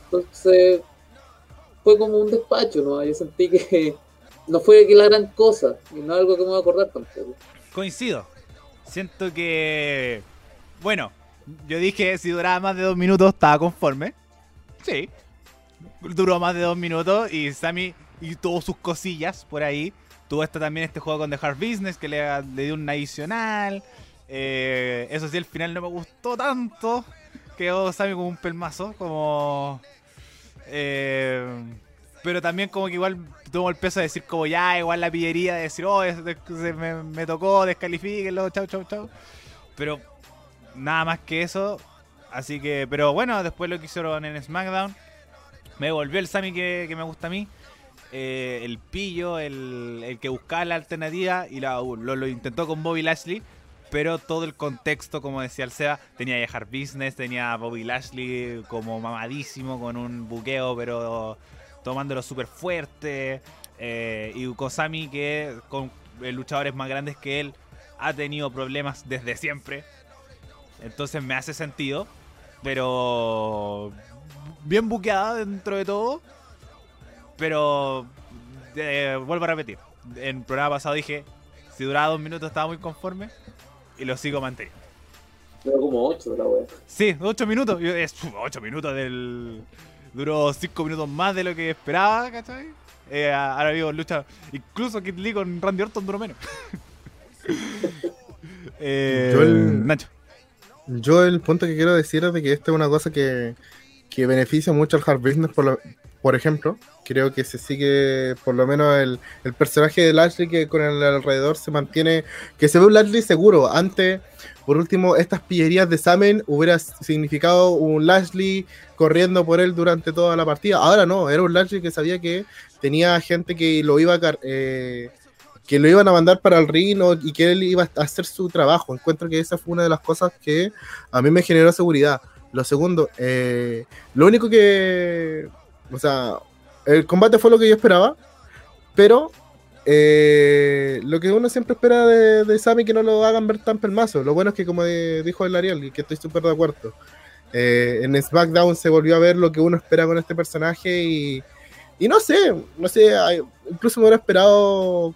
Entonces, fue como un despacho, ¿no? Yo sentí que no fue que la gran cosa, y no algo que me voy a acordar tampoco. Coincido. Siento que. Bueno, yo dije si duraba más de dos minutos estaba conforme. Sí. Duró más de dos minutos y Sammy y sus cosillas por ahí. Tuvo este, también este juego con The Hard Business que le, le dio un adicional. Eh, eso sí, el final no me gustó tanto. Quedó Sammy como un pelmazo, como. Eh, pero también como que igual tuvo el peso de decir como ya, igual la pillería de decir, oh, es- me, me tocó, descalifíquenlo, chau, chau, chau. Pero nada más que eso. Así que, pero bueno, después lo que hicieron en SmackDown, me volvió el Sammy que, que me gusta a mí. Eh, el pillo, el, el que buscaba la alternativa y la- lo, lo intentó con Bobby Lashley. Pero todo el contexto, como decía el Seba, tenía a Hard Business, tenía Bobby Lashley como mamadísimo, con un buqueo, pero tomándolo súper fuerte. eh, y Kosami, que con eh, luchadores más grandes que él, ha tenido problemas desde siempre. Entonces me hace sentido. Pero bien buqueada dentro de todo. Pero eh, vuelvo a repetir. En el programa pasado dije, si duraba dos minutos estaba muy conforme. Y lo sigo manteniendo. Duró como 8 la wea. Sí, 8 minutos. Yo- Es 8 minutos del. Duró 5 minutos más de lo que esperaba, ¿cachai? Eh, ahora vivo lucha. Incluso Kid Lee con Randy Orton duró menos. eh, Yo el- Nacho. Yo el punto que quiero decir es de que esta es una cosa que, que beneficia mucho al hard business, por, lo- por ejemplo. Creo que se sigue, por lo menos, el, el personaje de Lashley que con el alrededor se mantiene, que se ve un Lashley seguro. Antes, por último, estas pillerías de Samen hubiera significado un Lashley corriendo por él durante toda la partida. Ahora no, era un Lashley que sabía que tenía gente que lo iba a... eh, que lo iban a mandar para el ring y que él iba a hacer su trabajo. Encuentro que esa fue una de las cosas que a mí me generó seguridad. Lo segundo, eh, lo único que, o sea, el combate fue lo que yo esperaba, pero eh, lo que uno siempre espera de, de Sammy que no lo hagan ver tan pelmazo. Lo bueno es que, como dijo el Ariel, y que estoy súper de acuerdo, eh, en SmackDown se volvió a ver lo que uno espera con este personaje y, y no sé, no sé, incluso me hubiera esperado,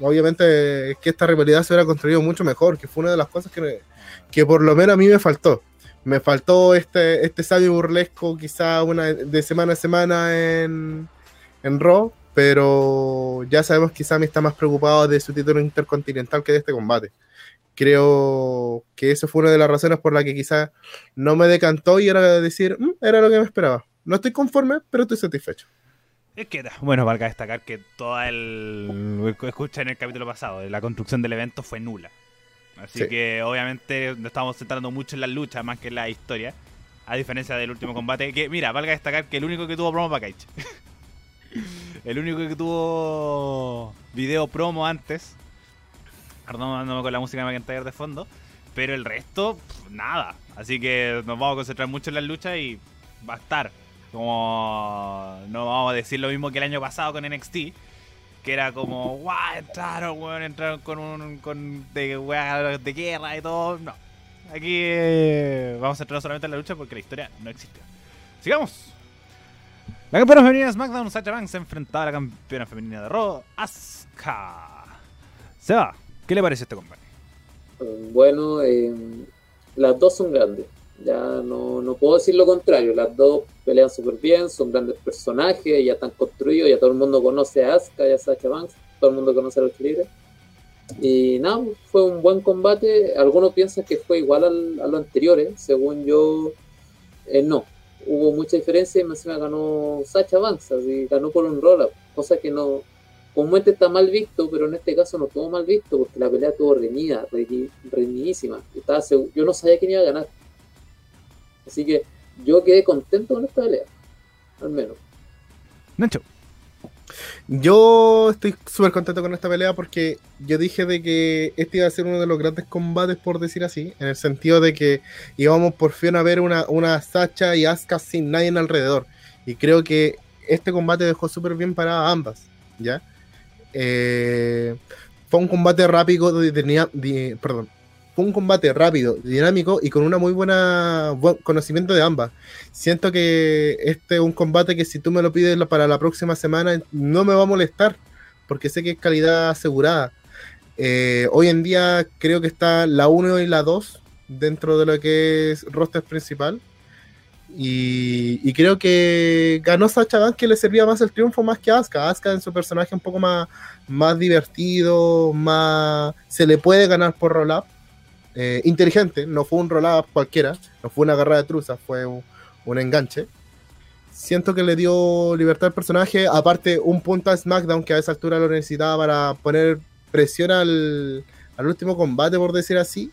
obviamente, que esta rivalidad se hubiera construido mucho mejor, que fue una de las cosas que, que por lo menos a mí me faltó. Me faltó este, este sabio burlesco, quizá una de semana a semana en, en Raw, pero ya sabemos que Sami está más preocupado de su título intercontinental que de este combate. Creo que eso fue una de las razones por la que quizá no me decantó y era decir, "Mm, era lo que me esperaba. No estoy conforme, pero estoy satisfecho. Es que, bueno, valga destacar que todo el. Escucha en el capítulo pasado, la construcción del evento fue nula. Así Sí. que, obviamente, nos estamos centrando mucho en la lucha más que en la historia. A diferencia del último combate, que, mira, valga destacar que el único que tuvo promo para Cage. el único que tuvo video promo antes. Andándome con la música de McIntyre de fondo. Pero el resto, pff, nada. Así que nos vamos a concentrar mucho en la lucha y va a estar. Como no vamos a decir lo mismo que el año pasado con NXT, que era como, guau, entraron, weón, entraron con un con de, weá, de guerra y todo. No. Aquí eh, vamos a centrarnos solamente en la lucha porque la historia no existe. Sigamos. La campeona femenina de SmackDown, Sacha Banks, se enfrentaba a la campeona femenina de Raw, Asuka. Se va. ¿Qué le parece este combate? Bueno, eh, las dos son grandes. Ya no, no puedo decir lo contrario. Las dos pelean súper bien, son grandes personajes, ya están construidos, ya todo el mundo conoce a Asuka y a Sasha Banks, todo el mundo conoce a los libres. Y nada, fue un buen combate. Algunos piensan que fue igual al- a los anteriores. Según yo, eh, no. Hubo mucha diferencia y encima ganó Sacha Banks, así ganó por un roll-up, cosa que no, comúnmente está mal visto, pero en este caso no estuvo mal visto porque la pelea estuvo reñida, reñi- reñidísima. Estaba yo no sabía quién iba a ganar. Así que yo quedé contento con esta pelea, al menos. Nacho. Yo estoy súper contento con esta pelea porque yo dije de que este iba a ser uno de los grandes combates, por decir así, en el sentido de que íbamos por fin a ver una, una Sacha y Asuka sin nadie en alrededor. Y creo que este combate dejó súper bien para ambas, ¿ya? Eh, fue un combate rápido, de- de- de- perdón, fue un combate rápido, dinámico y con una muy buena buen conocimiento de ambas. Siento que este es un combate que si tú me lo pides para la próxima semana no me va a molestar, porque sé que es calidad asegurada. Eh, hoy en día creo que está la 1 y la 2 dentro de lo que es roster principal. Y, y creo que ganó Sacha Banks que le servía más el triunfo más que a Asuka. Asuka en su personaje un poco más, más divertido, más se le puede ganar por roll-up. Eh, inteligente, no fue un roll-up cualquiera, no fue una agarrada de truza, fue un, enganche. Siento que le dio libertad al personaje, aparte un punto a SmackDown que a esa altura lo necesitaba para poner presión al, al último combate, por decir así.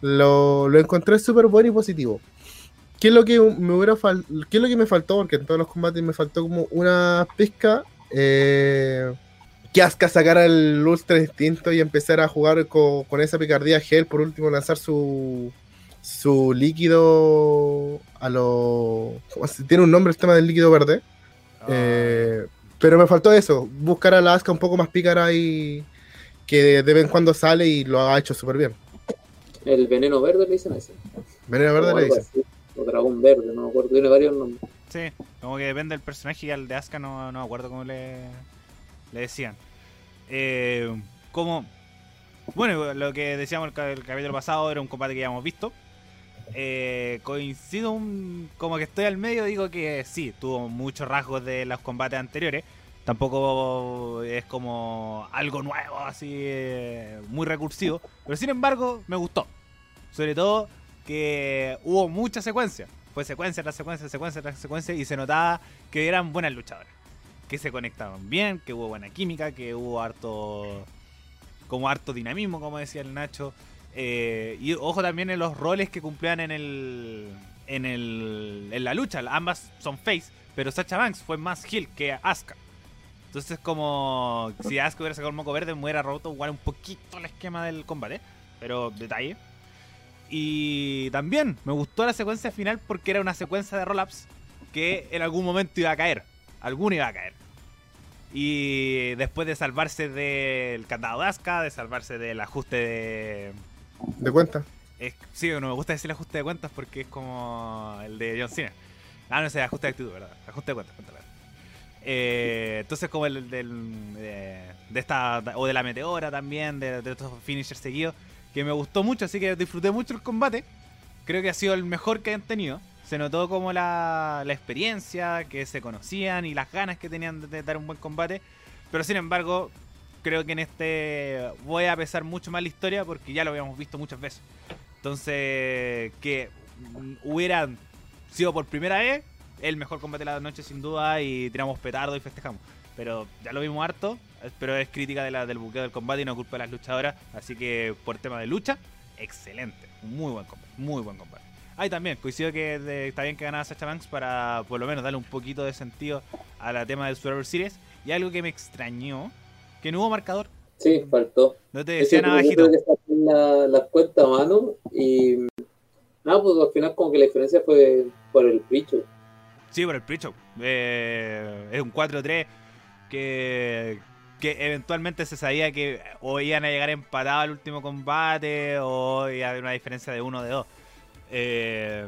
Lo, lo encontré súper bueno y positivo. ¿Qué es lo que me hubiera qué es lo que me faltó? Porque en todos los combates me faltó como una pizca. Eh, que Asuka sacara el Ultra Instinto y empezara a jugar co- con, esa picardía Gel. Por último, lanzar su su líquido a lo. ¿cómo se- Tiene un nombre el tema del líquido verde. Eh, pero me faltó eso, buscar a la Asuka un poco más pícara y que de vez en cuando sale y lo ha hecho súper bien. El veneno verde le dicen a ese. Veneno verde le algo dice. así. O dragón verde, no me acuerdo. Tiene varios nombres. Sí, como que depende del personaje y al de Asuka no, no me acuerdo cómo le, le decían. Eh, como, bueno, lo que decíamos el, el capítulo pasado era un combate que ya hemos visto. Eh, coincido un- como que estoy al medio, digo que sí, tuvo muchos rasgos de los combates anteriores. Tampoco es como algo nuevo, así eh, muy recursivo. Pero sin embargo, me gustó. Sobre todo que hubo mucha secuencia. Fue secuencia tras secuencia, secuencia tras secuencia y se notaba que eran buenas luchadoras. Que se conectaban bien, que hubo buena química, que hubo harto como harto dinamismo, como decía el Nacho. Eh, y ojo también en los roles que cumplían en el en el en la lucha. Ambas son face, pero Sacha Banks fue más heel que Asuka. Entonces como si Asuka hubiera sacado el moco verde me hubiera roto igual un poquito el esquema del combate, pero detalle. Y también me gustó la secuencia final porque era una secuencia de roll-ups que en algún momento iba a caer. alguno iba a caer. Y después de salvarse del candado de Asuka, de salvarse del ajuste de. De cuenta. Es, sí, no me gusta decir ajuste de cuentas porque es como el de John Cena. Ah, no sé, ajuste de actitud, ¿verdad? Ajuste de cuentas, cuéntale. Eh, entonces, como el del. De, de esta. O de la meteora también, de, de estos finishers seguidos, que me gustó mucho, así que disfruté mucho el combate. Creo que ha sido el mejor que han tenido. Se notó como la, la experiencia, que se conocían y las ganas que tenían de, dar un buen combate. Pero sin embargo, creo que en este voy a pesar mucho más la historia porque ya lo habíamos visto muchas veces. Entonces, que hubiera sido por primera vez el mejor combate de la noche sin duda y tiramos petardo y festejamos. Pero ya lo vimos harto, pero es crítica de la, del buqueo del combate y no culpa de las luchadoras. Así que por tema de lucha, excelente. Muy buen combate, muy buen combate. Ahí también, coincido que de- está bien que ganaba Sacha Banks para por lo menos darle un poquito de sentido a la tema del Survivor Series. Y algo que me extrañó, que no hubo marcador. Sí, faltó. No te Es decía que nada yo creo bajito. que saqué la, la cuenta a mano y nada, pues al final como que la diferencia fue por el bicho. Sí, por el pre-show. Eh, es un 4-3 que, que eventualmente se sabía que o iban a llegar empatados al último combate o iba a haber una diferencia de 1 de 2. Eh,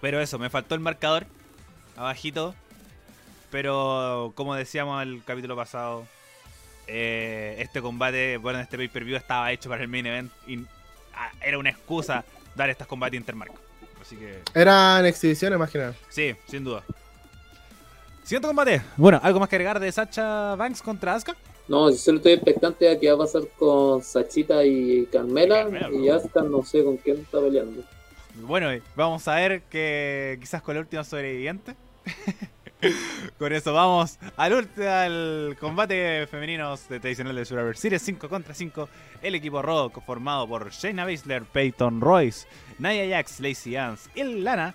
pero eso, me faltó el marcador abajito. Pero como decíamos el capítulo pasado, eh, este combate, bueno, este pay-per-view estaba hecho para el main event y ah, era una excusa dar estos combates intermarcos. Así que... Eran exhibiciones más que nada. Sí, sin duda. Siguiente combate. Bueno, ¿algo más que agregar de Sacha Banks contra Asuka? No, yo solo estoy expectante a qué va a pasar con Sachita y Carmela Carmela, y Asuka no sé con quién está peleando. Bueno, vamos a ver que quizás con la última sobreviviente. con eso vamos al, ulti- al combate femeninos de tradicional de Survivor Series 5 contra 5. El equipo Rock formado por Shayna Baszler, Peyton Royce, Nia Jax, Lacey Ans y Lana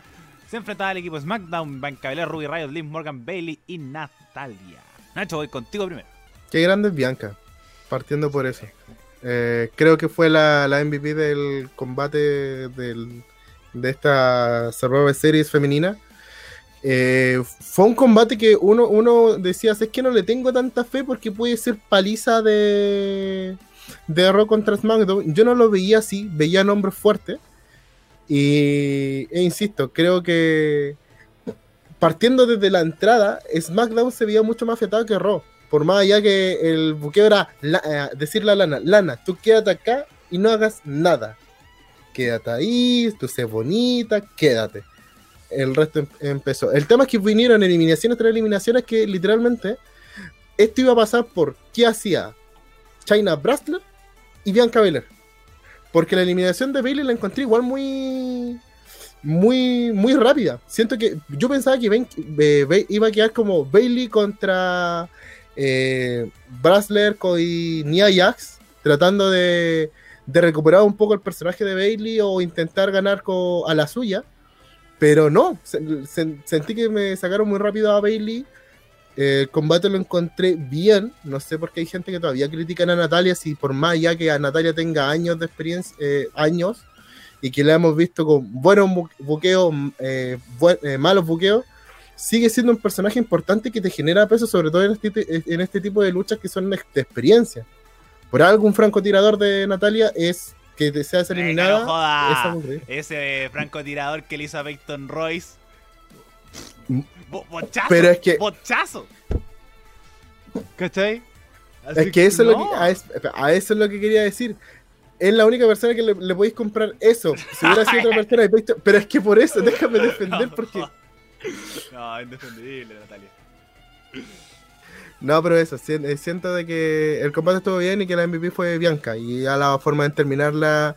se enfrentaba al equipo SmackDown, Bianca Belair, Ruby Riot, Liv Morgan, Bailey y Natalia. Nacho, voy contigo primero. Qué grande es Bianca. Partiendo por eso. Eh, creo que fue la, la MVP del combate del- de esta Survivor Series femenina. Eh, fue un combate que uno, uno decía, es que no le tengo tanta fe porque puede ser paliza de, de contra SmackDown. Yo no lo veía así, veía nombres fuertes. Y, e insisto, creo que partiendo desde la entrada, SmackDown se veía mucho más afectado que Raw. Por más allá que el buqueo era la- eh, decirle a Lana, Lana, tú quédate acá y no hagas nada. Quédate ahí, tú sé bonita, quédate. El resto em- empezó. El tema es que vinieron eliminaciones tras eliminaciones que literalmente esto iba a pasar por qué hacía China Brasler y Bianca Belair. Porque la eliminación de Bailey la encontré igual muy muy muy rápida. Siento que yo pensaba que eh, Ba- iba a quedar como Bailey contra eh, Brasler y Nia Jax, tratando de, de recuperar un poco el personaje de Bailey o intentar ganar a la suya. Pero no, se- se- sentí que me sacaron muy rápido a Bailey. El combate lo encontré bien. No sé por qué hay gente que todavía critican a Natalia. Si por más ya que a Natalia tenga años de experiencia, eh, años, y que la hemos visto con buenos bu- buqueos, eh, buen- eh, malos buqueos, sigue siendo un personaje importante que te genera peso, sobre todo en este, en este tipo de luchas que son de experiencia. Por algo, un francotirador de Natalia es que te seas Venga, eliminada. no joda. Ese francotirador que le hizo a Peyton Royce. Mm. Bo- bochazo. Pero es que- Bochazo. ¿Cachai? Así Es que eso, es lo que, a, es- a eso es lo que quería decir. Es la única persona que le, le podéis comprar eso. Si hubiera sido otra persona, habéis visto- pero es que por eso, déjame defender porque... No, indefendible, Natalia. No, pero eso, eh, siento de que el combate estuvo bien y que la MVP fue Bianca. Y a la forma de terminarla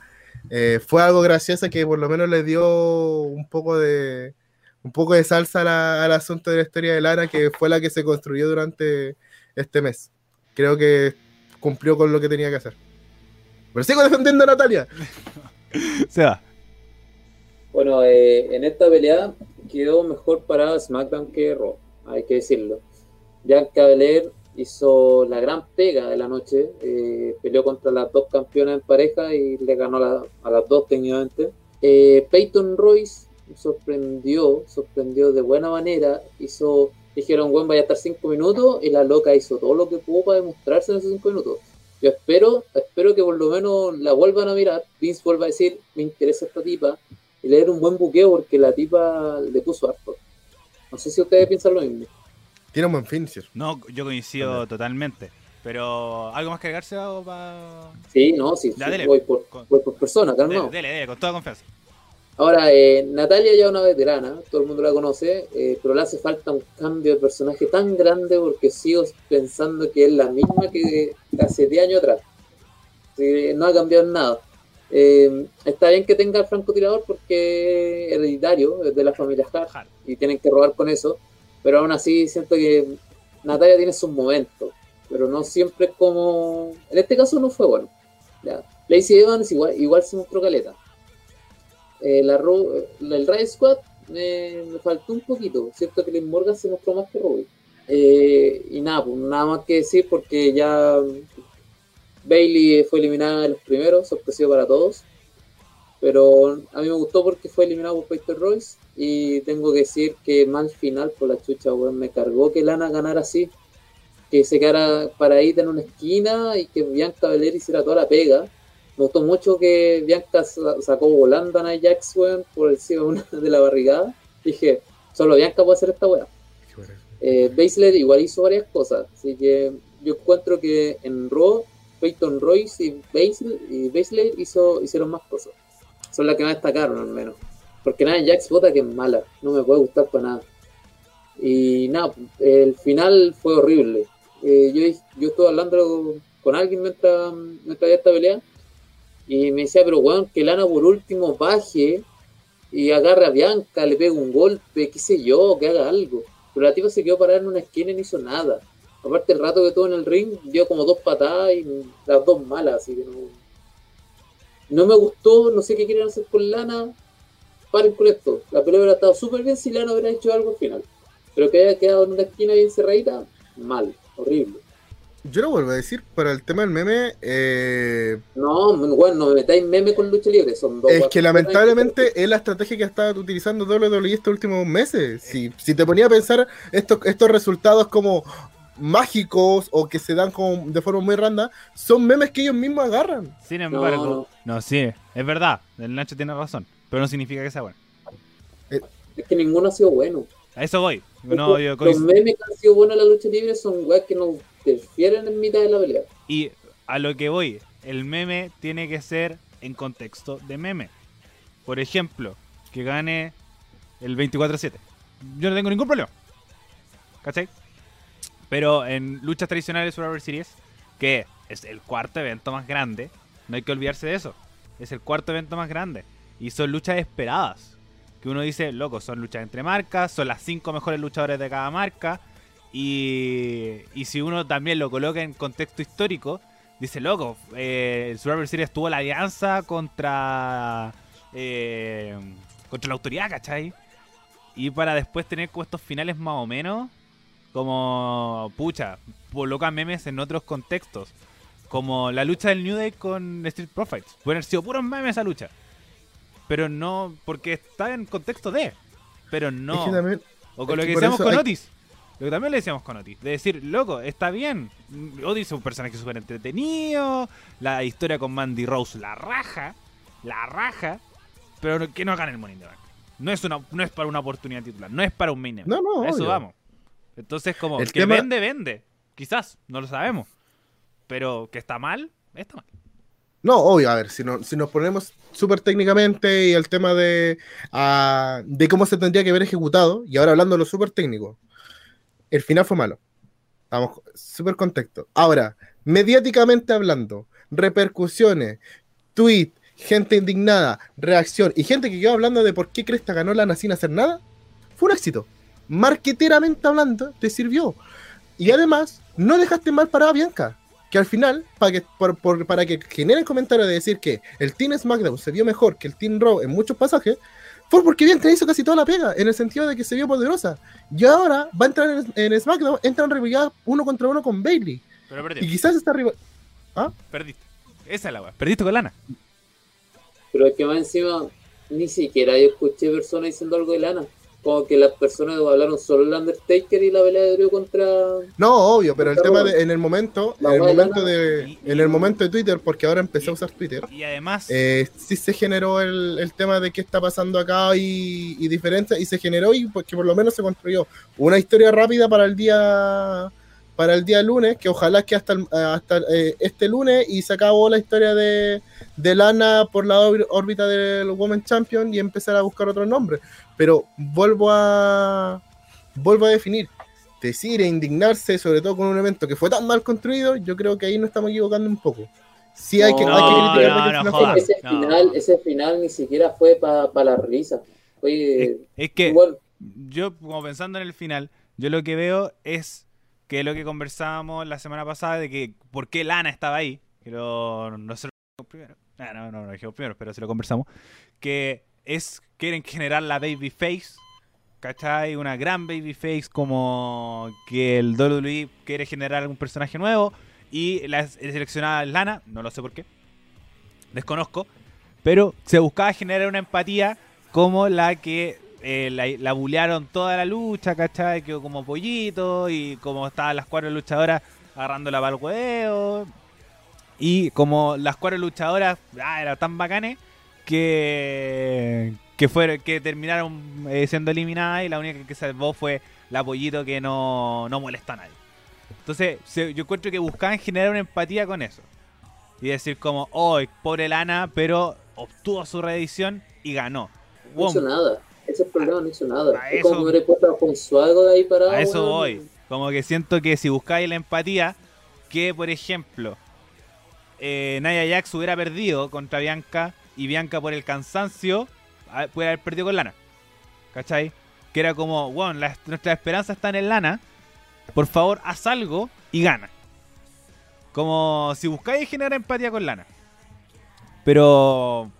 eh, fue algo graciosa que por lo menos le dio un poco de un poco de salsa a la- al asunto de la historia de Lara, que fue la que se construyó durante este mes. Creo que cumplió con lo que tenía que hacer. Pero sigo defendiendo a Natalia. Se va. Bueno, eh, en esta pelea quedó mejor para SmackDown que Raw, hay que decirlo. Bianca Belair hizo la gran pega de la noche, eh, peleó contra las dos campeonas en pareja y le ganó la- a las dos técnicamente. Eh, Peyton Royce sorprendió, sorprendió de buena manera, hizo Dijeron, bueno, vaya a estar cinco minutos y la loca hizo todo lo que pudo para demostrarse en esos cinco minutos. Yo espero, espero que por lo menos la vuelvan a mirar. Vince vuelva a decir, me interesa esta tipa. Y le den un buen buqueo porque la tipa le puso harto. No sé si ustedes piensan lo mismo. Tiene un buen finisher. No, yo coincido totalmente. Pero, ¿algo más que agregarse o para...? Sí, no, sí, Ya, sí, dele. voy, por, Con- voy por persona, Dele, calmado. dele, dele, con toda confianza. Ahora, eh, Natalia ya es una veterana, todo el mundo la conoce, eh, pero le hace falta un cambio de personaje tan grande porque sigo pensando que es la misma que hace 10 años atrás. Sí, no ha cambiado en nada. Eh, está bien que tenga el francotirador porque es hereditario, es de la familia Hart y tienen que robar con eso, pero aún así siento que Natalia tiene sus momentos, pero no siempre como... En este caso no fue bueno. Ya. Lacey Evans igual, igual se mostró caleta. Eh, la, Ro- el Riot Squad me, me faltó un poquito. Siento que Liv Morgan se mostró más que Ruby. Eh, y nada, pues, nada más que decir porque ya Bailey fue eliminada de los primeros, sorpresivo para todos. Pero a mí me gustó porque fue eliminado por Peyton Royce. Y tengo que decir que mal final por la chucha, weón. Me cargó que Lana ganara así. Que se quedara paradita en una esquina y que Bianca Belair hiciera toda la pega. Me gustó mucho que Bianca sa- sacó volando a Jax, weón, por encima de la barrigada. Dije, solo Bianca puede hacer esta weá. Eh, igual hizo varias cosas, así que yo encuentro que en Raw, Peyton Royce y Baszler, y Baszler hizo, hicieron más cosas. Son las que más destacaron al menos. Porque nada, Jax vota que es mala, no me puede gustar para nada. Y nada, el final fue horrible. Eh, yo, yo estuve hablando con alguien mientras, mientras había esta y me decía, pero weón, que Lana por último baje y agarre a Bianca, le pegue un golpe, qué sé yo, que haga algo. Pero la tipa se quedó parada en una esquina y no hizo nada. Aparte, el rato que estuvo en el ring, dio como dos patadas y las dos malas, así que no. No me gustó, no sé qué quieren hacer con Lana. Paren con esto. La pelea hubiera estado súper bien si Lana hubiera hecho algo al final. Pero que haya quedado en una esquina bien cerradita, mal, horrible. Yo lo vuelvo a decir, para el tema del meme, eh, No, bueno, no me metáis meme con lucha libre. Son dos es que lamentablemente es la estrategia que ha estado utilizando WWE estos últimos meses. Si, si te ponía a pensar estos, estos resultados como mágicos o que se dan como de forma muy random, son memes que ellos mismos agarran. Sin No, embargo, no. no, sí, es verdad, el Nacho tiene razón, pero no significa que sea bueno. Es que ninguno ha sido bueno. A eso voy. No, yo Los memes que han sido buenos en la lucha libre son weas que no interfieren en mitad de la pelea. Y a lo que voy, el meme tiene que ser en contexto de meme. Por ejemplo, que gane el 24-7. Yo no tengo ningún problema. ¿Cachai? Pero en luchas tradicionales Survivor Series, que es el cuarto evento más grande, no hay que olvidarse de eso. Es el cuarto evento más grande. Y son luchas esperadas. Que uno dice, loco, son luchas entre marcas, son las cinco mejores luchadores de cada marca. Y, y si uno también lo coloca en contexto histórico, dice, loco, eh, el Survivor Series tuvo la alianza contra, eh, contra la autoridad, ¿cachai? Y para después tener como estos finales más o menos, como, pucha, coloca memes en otros contextos. Como la lucha del New Day con Street Profits. Pueden haber sido puros memes esa lucha. Pero no, porque está en contexto de. Pero no. Es que también- O con Es lo que decíamos con hay- Otis. Lo que también le decíamos con Otis. De decir, loco, está bien. Otis es un personaje súper entretenido. La historia con Mandy Rose, la raja. La raja. Pero que no gane el Money in the Bank. No es, una, no es para una oportunidad titular. No es para un main event. No, no, A Eso obvio. vamos. Entonces, como El que tema- vende, vende. Quizás, no lo sabemos. Pero que está mal, está mal. No, obvio, a ver, si, no- si nos ponemos súper técnicamente y el tema de, ah, de cómo se tendría que haber ejecutado, y ahora hablando de lo súper técnico, el final fue malo. Vamos, súper contexto. Ahora, mediáticamente hablando, repercusiones, tweet, gente indignada, reacción y gente que quedó hablando de por qué Cresta ganó Lana sin hacer nada, fue un éxito. Marqueteramente hablando, te sirvió. Y además, no dejaste mal parada a Bianca. Que al final, para que, por- por- para que generen comentarios de decir que el Team SmackDown se vio mejor que el Team Raw en muchos pasajes, fue porque Bianca hizo casi toda la pega, en el sentido de que se vio poderosa. Y ahora va a entrar en, en SmackDown, entra en rivalidad uno contra uno con Bailey. Pero Y perdiste. quizás esta rivalidad. Perdiste. Esa es la weá. Perdiste con lana. Pero es que más encima, ni siquiera yo escuché personas diciendo algo de Lana. Como que las personas hablaron solo el Undertaker y la pelea de Drew contra. No, obvio, pero el tema de, en el momento, en el momento de, Y- en el momento de Twitter, porque ahora empecé Y- a usar Twitter, Y además, eh, sí se generó el, el tema de qué está pasando acá y, y diferencia, y se generó y pues que por lo menos se construyó una historia rápida para el día para el día lunes, que ojalá que hasta, el- hasta eh, este lunes y se acabó la historia de, de Lana por la ór- órbita del Women Champion y empezar a buscar otro nombre. Pero vuelvo a vuelvo a definir. Decir e indignarse, sobre todo con un evento que fue tan mal construido, yo creo que ahí nos estamos equivocando un poco. Sí hay que, No, hay que criticar ese, no. final, ese final ni siquiera fue para la risa. es, que igual. yo, como pensando en el final, yo lo que veo es que lo que conversábamos la semana pasada de que por qué Lana estaba ahí, que lo, nosotros lo primero, Ah, no, no, no lo dijimos primero, pero se lo conversamos, que es, quieren generar la babyface, ¿cachai? Una gran babyface como que el WWE quiere generar un personaje nuevo y la seleccionada es Lana, no lo sé por qué, desconozco, pero se buscaba generar una empatía como la que eh, la, la bulearon toda la lucha, ¿cachai? Quedó como pollito y como estaban las cuatro luchadoras agarrándola para el huevo. Y como las cuatro luchadoras ah, eran tan bacanes que, que, fueron, que terminaron eh, siendo eliminadas y la única que salvó fue la pollito que no, no molesta a nadie. Entonces yo encuentro que buscaban generar una empatía con eso. Y decir como, oh, pobre Lana, pero obtuvo su reedición y ganó. No hizo nada. Ese es el problema, no hizo nada. A es eso- como que hubiera puesto a Consuago de ahí para. A eso voy. Como que siento que si buscáis la empatía, que por ejemplo, eh, Nia Jax hubiera perdido contra Bianca y Bianca por el cansancio ah, puede haber perdido con Lana. ¿Cachai? Que era como, bueno, la- nuestra esperanza está en el Lana. Por favor, haz algo y gana. Como si buscáis generar empatía con Lana. Pero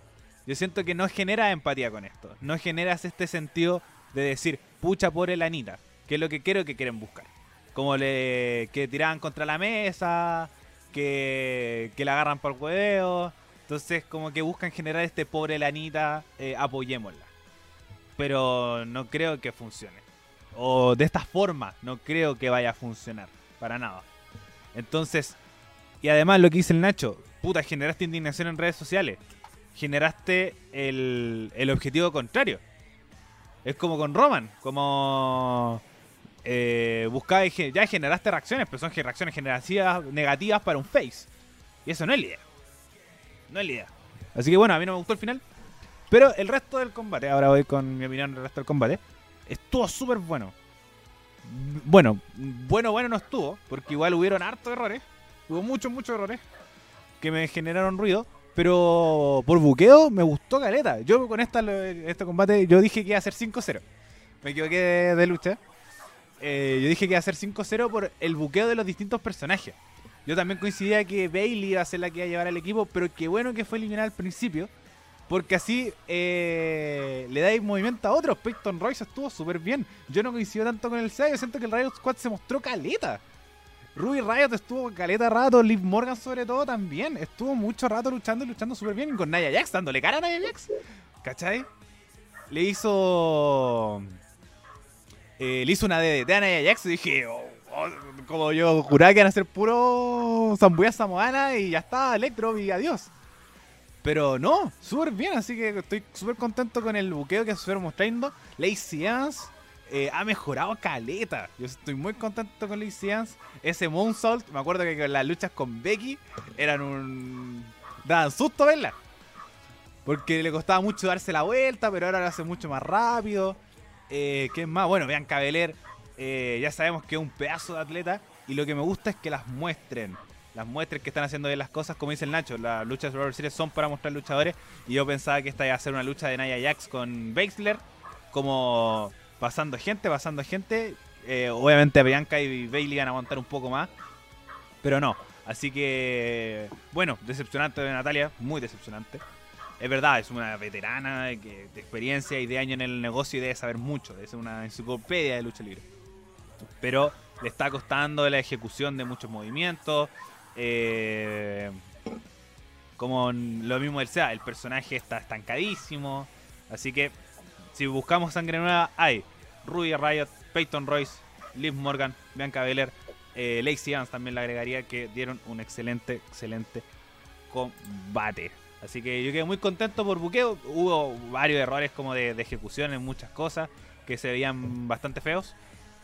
yo siento que no genera empatía con esto. No generas este sentido de decir, pucha por el Anita. Que es lo que creo que quieren buscar. Como le que tiraban contra la mesa, que, que la agarran por hueveo. Entonces, como que buscan generar este pobre lanita, eh, apoyémosla. Pero no creo que funcione. O de esta forma, no creo que vaya a funcionar. Para nada. Entonces, y además lo que dice el Nacho, puta, generaste indignación en redes sociales. Generaste el, el objetivo contrario. Es como con Roman, como eh, buscaba ya generaste reacciones, pero son reacciones generativas negativas para un face. Y eso no es la idea. No es la idea. Así que bueno, a mí no me gustó el final. Pero el resto del combate, ahora voy con mi opinión del resto del combate, estuvo súper bueno. Bueno, bueno, bueno no estuvo, porque igual hubieron hartos errores. Hubo muchos, muchos errores que me generaron ruido. Pero por buqueo me gustó caleta. Yo con esta, este combate, yo dije que iba a ser 5-0. Me equivoqué de, de lucha. Eh, yo dije que iba a ser 5-0 por el buqueo de los distintos personajes. Yo también coincidía que Bailey iba a ser la que iba a llevar al equipo, pero qué bueno que fue eliminada al principio. Porque así eh, le dais movimiento a otros. Peyton Royce estuvo súper bien. Yo no coincido tanto con el SEA. Yo siento que el Riot Squad se mostró caleta. Ruby Riot estuvo caleta rato. Liv Morgan, sobre todo, también. Estuvo mucho rato luchando y luchando súper bien. Con Nia Jax, dándole cara a Nia Jax. ¿Cachai? Le hizo. eh, le hizo una DDT a Nia Jax y dije. oh, oh, como yo juraba que iban a ser puro Zambuya Samoana y ya está, Electro y adiós. Pero no, súper bien, así que estoy súper contento con el buqueo que se fueron mostrando. Lacey Evans eh, ha mejorado caleta. Yo estoy muy contento con Lacey. Ese Moonsault, me acuerdo que las luchas con Becky eran un... daban susto verla. Porque le costaba mucho darse la vuelta, pero ahora lo hace mucho más rápido. Eh, ¿Qué más? Bueno, vean Cabeler. eh, ya sabemos que es un pedazo de atleta. Y lo que me gusta es que las muestren. Las muestren que están haciendo bien las cosas. Como dice el Nacho, las luchas de Survivor Series son para mostrar luchadores. Y yo pensaba que esta iba a ser una lucha de Nia Jax con Baszler. Como pasando gente, pasando gente. Eh, obviamente Bianca y Bailey van a aguantar un poco más. Pero no. Así que, bueno, decepcionante de Natalia. Muy decepcionante. Es verdad, es una veterana de, experiencia y de años en el negocio y debe saber mucho. Ser una enciclopedia de lucha libre. Pero le está costando la ejecución de muchos movimientos. eh, como lo mismo del SEA, el personaje está estancadísimo. Así que si buscamos sangre nueva, hay. Ruby Riot, Peyton Royce, Liv Morgan, Bianca Belair, eh, Lacey Evans también le agregaría que dieron un excelente, excelente combate. Así que yo quedé muy contento por buqueo. Hubo varios errores como de, de ejecución en muchas cosas que se veían bastante feos.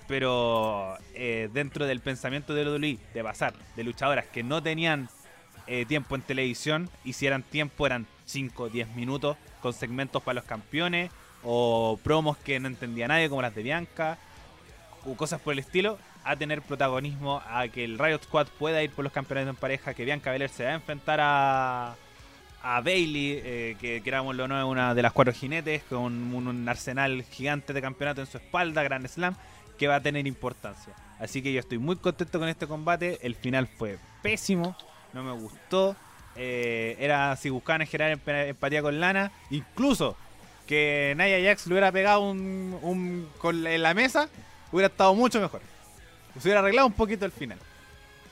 Pero eh, dentro del pensamiento de WWE de pasar de luchadoras que no tenían eh, tiempo en televisión y si eran tiempo eran 5 o 10 minutos con segmentos para los campeones o promos que no entendía nadie como las de Bianca o cosas por el estilo a tener protagonismo a que el Riot Squad pueda ir por los campeonatos en pareja que Bianca Belair se va a enfrentar a a Bailey, eh, que queramos lo no es una de las cuatro jinetes, con un, arsenal gigante de campeonato en su espalda, Grand Slam, que va a tener importancia. Así que yo estoy muy contento con este combate. El final fue pésimo, no me gustó. Eh, era si buscaban generar emp- empatía con Lana, incluso que Nia Jax le hubiera pegado un, un con en la mesa, hubiera estado mucho mejor. Se hubiera arreglado un poquito el final.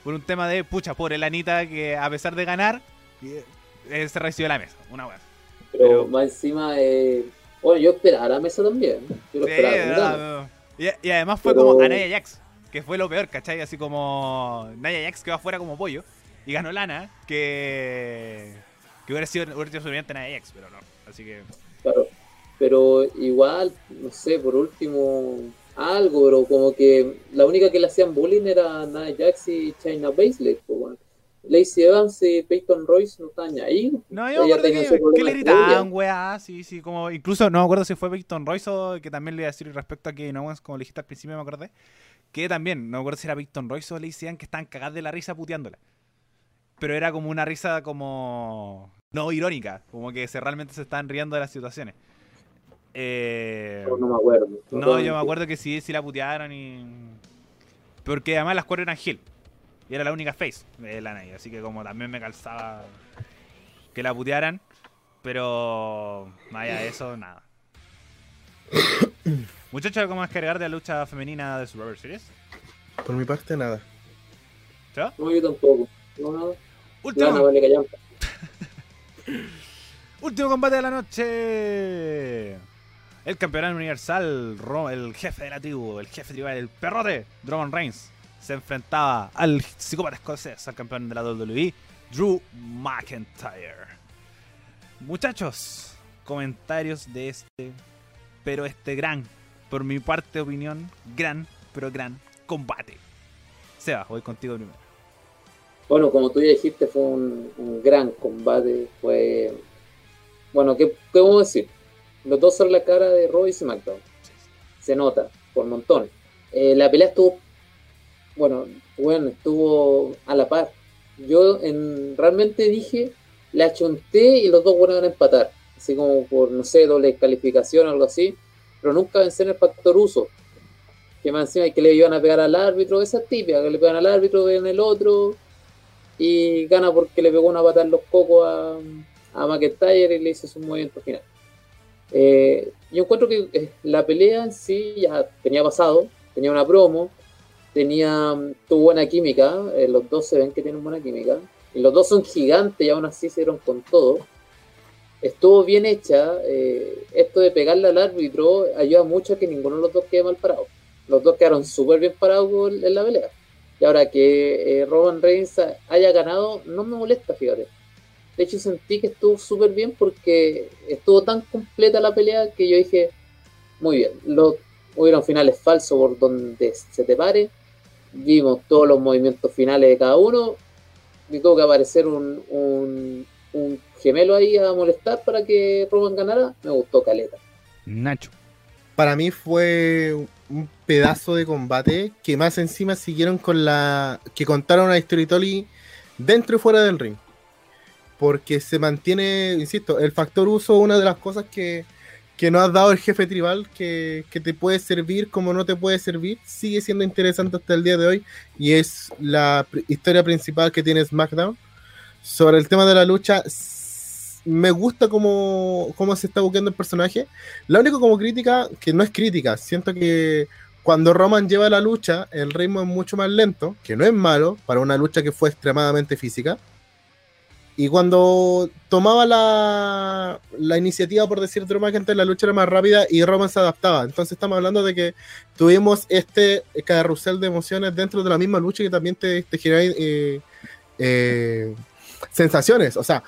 Por un tema de pucha, pobre Lanita, que a pesar de ganar, eh, se recibió la mesa. Una weá. Pero, Pero- más encima, eh, bueno, yo esperaba la mesa también. Yo lo Sí, esperaba verdad, ganas. y, y además fue Pero- como a Nia Jax, que fue lo peor, ¿cachai? Así como Nia Jax que va afuera como pollo y ganó Lana, que, que hubiera sido hubiera sido suficiente Nia Jax, pero no. Así que. Pero igual, no sé, por último, algo, pero como que la única que le hacían bullying era Nia Jax y China Baszler. Pues, bueno. Lacey Evans y Peyton Royce no estaban ahí. No, yo me acuerdo que, le gritaban, weá, sí, sí, como incluso no me acuerdo si fue Peyton Royce o que también le iba a decir respecto a que no como le dijiste al principio me acordé, que también, no me acuerdo si era Peyton Royce o le decían que estaban cagadas de la risa puteándola. Pero era como una risa como no irónica, como que se realmente se estaban riendo de las situaciones. Eh, No, no me acuerdo. no, yo me acuerdo que sí, sí la putearon y. Porque además las cuatro eran Hill. Y era la única face de la Naya. Así que como también me calzaba que la putearan. Pero más allá de eso, nada. Muchachos, ¿cómo es cargar de la lucha femenina de Survivor Series? Por mi parte, nada. ¿Ya? No, yo tampoco. No, nada. Último, Lana vale callampa. último combate de la noche. El campeonato universal, el jefe de la tribu, el jefe tribal, el perrote, Roman Reigns, se enfrentaba al psicópata escocés, al campeón de la WWE, Drew McIntyre. Muchachos, comentarios de este, pero este gran, por mi parte opinión, gran, pero gran combate. Seba, voy contigo primero. Bueno, como tú ya dijiste, fue un, gran combate. Fue. Bueno, ¿qué, qué a decir? Los dos son la cara de Raw y SmackDown. Se nota, por montón. Eh, la pelea estuvo. Bueno, bueno, estuvo a la par. Yo en, realmente dije, la achunté y los dos van a empatar. Así como por, no sé, doble calificación o algo así. Pero nunca vencer el factor uso. Que más encima que le iban a pegar al árbitro, esa es típica, que le pegan al árbitro, ven el otro, y gana porque le pegó una patada en los cocos a, a McIntyre y le hizo su movimiento final. Eh, yo encuentro que eh, la pelea en sí ya tenía pasado, tenía una promo, tenía tuvo buena química, eh, los dos se ven que tienen buena química, y los dos son gigantes y aún así se dieron con todo. Estuvo bien hecha, eh, esto de pegarle al árbitro ayuda mucho a que ninguno de los dos quede mal parado. Los dos quedaron súper bien parados en la pelea. Y ahora que Roman Reigns haya ganado, no me molesta, fíjate. De hecho, sentí que estuvo súper bien porque estuvo tan completa la pelea que yo dije, muy bien. Lo, hubieron finales falsos por donde se te pare. Vimos todos los movimientos finales de cada uno. Y tuvo que aparecer un, un, un gemelo ahí a molestar para que Roman ganara. Me gustó Caleta. Nacho. Para mí fue un pedazo de combate que más encima siguieron con la. que contaron a Storytelling dentro y fuera del ring. Porque se mantiene, insisto, el factor uso, una de las cosas que, que nos ha dado el jefe tribal, que, que te puede servir como no te puede servir, sigue siendo interesante hasta el día de hoy. Y es la historia principal que tiene SmackDown. Sobre el tema de la lucha, me gusta cómo, cómo se está buscando el personaje. La única como crítica, que no es crítica, siento que cuando Roman lleva la lucha, el ritmo es mucho más lento, que no es malo para una lucha que fue extremadamente física. Y cuando tomaba la, la iniciativa, por decir Drew McIntyre, la lucha era más rápida y Roman se adaptaba. Entonces estamos hablando de que tuvimos este carrusel de emociones dentro de la misma lucha que también te, te genera eh, eh, sensaciones. O sea,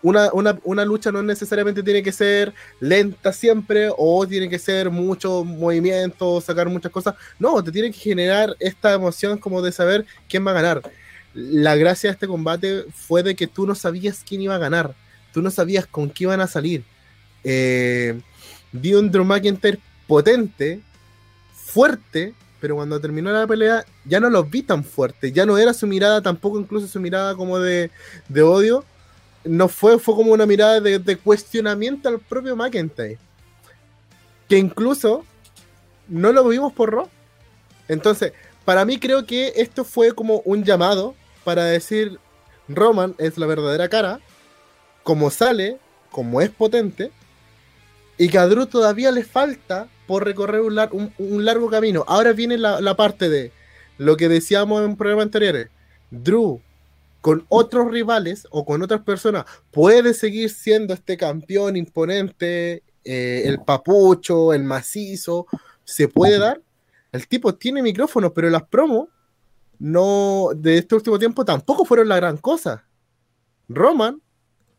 una, una, una, lucha no necesariamente tiene que ser lenta siempre o tiene que ser mucho movimiento, sacar muchas cosas. No, te tiene que generar esta emoción como de saber quién va a ganar la gracia de este combate fue de que tú no sabías quién iba a ganar, tú no sabías con qué iban a salir. Eh, vi un Drew McIntyre potente, fuerte, pero cuando terminó la pelea ya no los vi tan fuerte, ya no era su mirada, tampoco incluso su mirada como de, de odio, no fue, fue como una mirada de, cuestionamiento al propio McIntyre, que incluso no lo vimos por Raw. Entonces, para mí creo que esto fue como un llamado para decir Roman es la verdadera cara, como sale, como es potente, y que a Drew todavía le falta por recorrer un, un, largo camino. Ahora viene la, la, parte de lo que decíamos en programas anteriores. Drew con otros rivales o con otras personas puede seguir siendo este campeón imponente, eh, el papucho, el macizo, se puede dar. El tipo tiene micrófono, pero las promos no, de este último tiempo tampoco fueron la gran cosa. Roman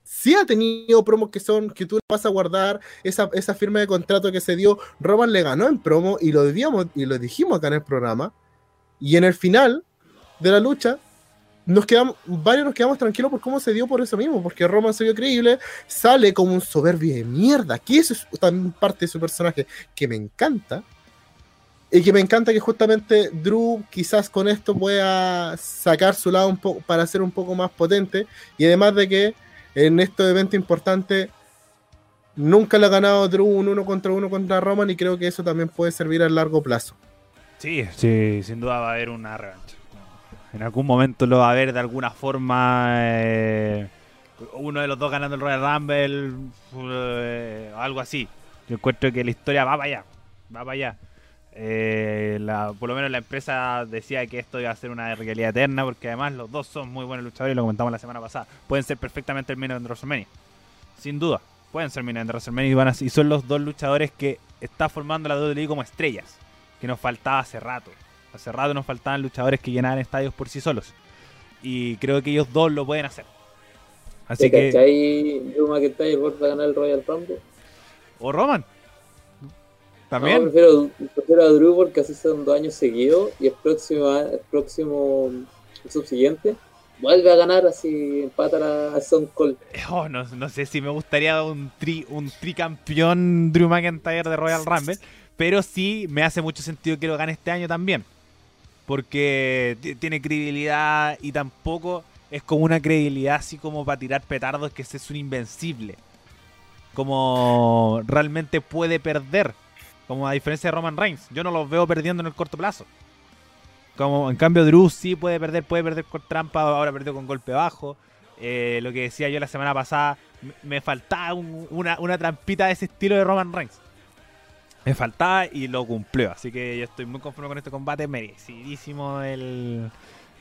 sí ha tenido promos que son, que tú vas a guardar, esa, esa firma de contrato que se dio, Roman le ganó en promo y lo, debíamos, y lo dijimos acá en el programa. Y en el final de la lucha, nos quedamos, varios nos quedamos tranquilos por cómo se dio por eso mismo, porque Roman se vio creíble, sale como un soberbio de mierda, que eso es también parte de su personaje que me encanta. Y que me encanta que justamente Drew quizás con esto pueda sacar su lado un poco para ser un poco más potente. Y además de que en este evento importante nunca le ha ganado Drew un uno contra uno contra Roman y creo que eso también puede servir a largo plazo. Sí, sí, sin duda va a haber una revancha. En algún momento lo va a haber de alguna forma. Eh, uno de los dos ganando el Royal Rumble, eh, algo así. Yo encuentro que la historia va para allá. Va para allá. Eh, la, por lo menos la empresa decía que esto iba a ser una realidad eterna porque además los dos son muy buenos luchadores y lo comentamos la semana pasada. Pueden ser perfectamente el main de WrestleMania. Sin duda, pueden ser main de WrestleMania y, van a, y son los dos luchadores que está formando la WWE como estrellas, que nos faltaba hace rato. Hace rato nos faltaban luchadores que llenaran estadios por sí solos. Y creo que ellos dos lo pueden hacer. Así que. ¿Cachai Drew McIntyre vuelve a ganar el Royal Rumble? O Roman. También. No, prefiero, prefiero, a Drew porque así son dos años seguidos y el próximo, el próximo, el subsiguiente, vuelve a ganar así, empata a Son Cold. Oh, no, no, sé si me gustaría un tri, un tricampeón Drew McIntyre de Royal Rumble, pero sí me hace mucho sentido que lo gane este año también. Porque tiene credibilidad y tampoco es como una credibilidad así como para tirar petardos que es un invencible. Como realmente puede perder como a diferencia de Roman Reigns. Yo no los veo perdiendo en el corto plazo. Como en cambio Drew sí puede perder, puede perder con trampa, ahora perdió con golpe bajo. Eh, lo que decía yo la semana pasada, me faltaba una, una trampita de ese estilo de Roman Reigns. Me faltaba y lo cumplió. Así que yo estoy muy conforme con este combate. Merecidísimo el,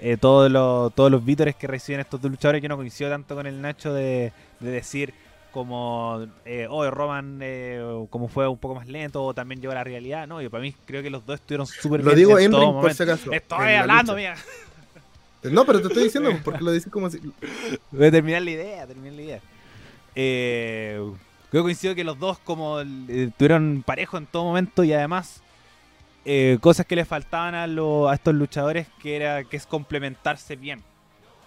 eh, todos, los, todos los vítores que reciben estos dos luchadores. Yo no coincido tanto con el Nacho de, de decir como eh, oh, Roman eh, como fue un poco más lento o también llegó a la realidad no yo para mí creo que los dos estuvieron súper bien lo digo en todo por si acaso estoy hablando mía no pero te estoy diciendo porque lo dices como si voy a terminar la idea terminar la idea. Eh, creo que coincido que los dos como eh, tuvieron parejo en todo momento y además eh, cosas que le faltaban a, lo, a estos luchadores que era que es complementarse bien.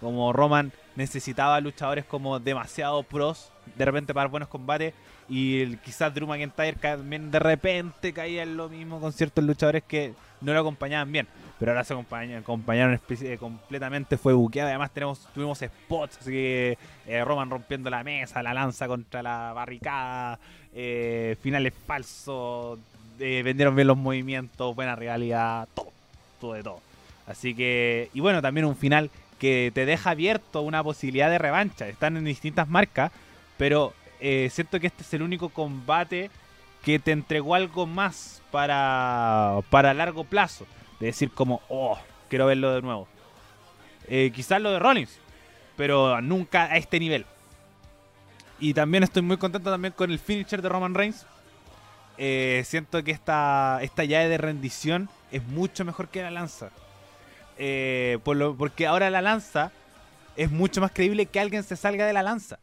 Como Roman necesitaba luchadores como demasiado pros de repente para buenos combates y el, quizás Drew McIntyre también de repente caía en lo mismo con ciertos luchadores que no lo acompañaban bien pero ahora se acompañaron, acompañaron completamente fue buqueado además tenemos tuvimos spots así que eh, Roman rompiendo la mesa la lanza contra la barricada eh, finales falsos eh, vendieron bien los movimientos buena realidad todo todo de todo. Así que y bueno también un final que te deja abierto una posibilidad de revancha. Están en distintas marcas, pero eh, siento que este es el único combate que te entregó algo más para, para largo plazo. De decir como, oh, quiero verlo de nuevo. Eh, quizás lo de Rollins. pero nunca a este nivel. Y también estoy muy contento también con el finisher de Roman Reigns. Eh, siento que esta, esta llave de rendición es mucho mejor que la lanza. Eh, por lo, porque ahora la lanza es mucho más creíble que alguien se salga de la lanza.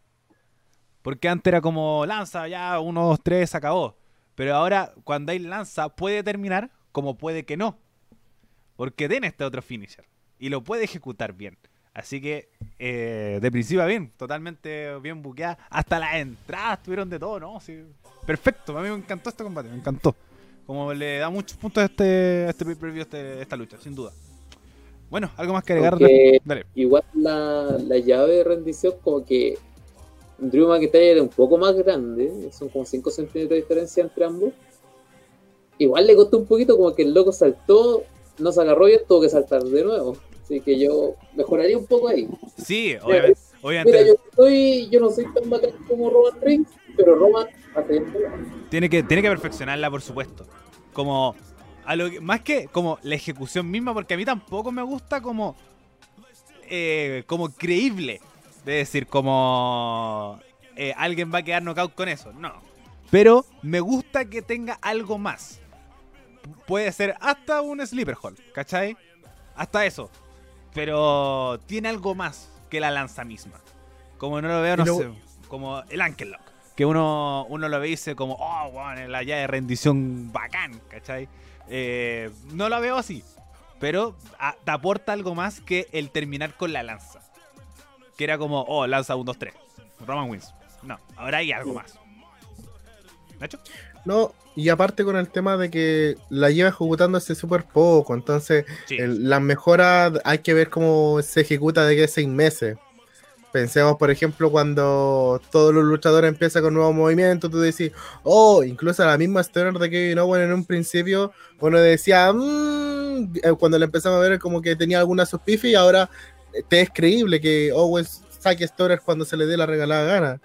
Porque antes era como lanza, ya, uno, dos, tres, acabó. Pero ahora, cuando hay lanza, puede terminar como puede que no. Porque tiene este otro finisher. Y lo puede ejecutar bien. Así que, eh, de principio a bien, totalmente bien buqueada. Hasta las entradas tuvieron de todo, ¿no? Sí, perfecto, a mí me encantó este combate, me encantó. Como le da muchos puntos a este, a este pay-per-view, este, esta lucha, sin duda. Bueno, algo más que agregar. Dale. Igual la, la llave de rendición, como que Drew McIntyre es un poco más grande, son como 5 centímetros de diferencia entre ambos. Igual le costó un poquito, como que el loco saltó, no se agarró y tuvo que saltar de nuevo. Así que yo mejoraría un poco ahí. Sí, obviamente. obviamente Mira, yo, estoy, yo no soy tan bacán como Roman Reigns, pero Roman hace tiene, que, tiene que perfeccionarla, por supuesto. Como, a lo que- más que como la ejecución misma, porque a mí tampoco me gusta como, eh, como creíble. De decir, como eh, alguien va a quedar knockout con eso. No. Pero me gusta que tenga algo más. P- Puede ser hasta un sleeper hold, ¿cachai? Hasta eso. Pero tiene algo más que la lanza misma. Como no lo veo, no sé, como el Ankle Lock. Que uno, uno lo ve y dice como, oh, bueno, la llave de rendición bacán, ¿cachai? Eh, no lo veo así. Pero te aporta algo más que el terminar con la lanza. Que era como, oh, lanza 1, 2, 3. Roman wins. No, ahora hay algo más. ¿Nacho? No, y aparte con el tema de que la lleva ejecutándose súper poco, entonces Sí. el- las mejoras hay que ver cómo se ejecuta de que seis meses. Pensemos, por ejemplo, cuando todos los luchadores empiezan con nuevos movimientos, tú decís, oh, incluso la misma story de Kevin Owen en un principio, uno decía, "Mm", eh, cuando le empezamos a ver como que tenía alguna suspifi y ahora eh, te es creíble que Owen saque stories cuando se le dé la regalada gana.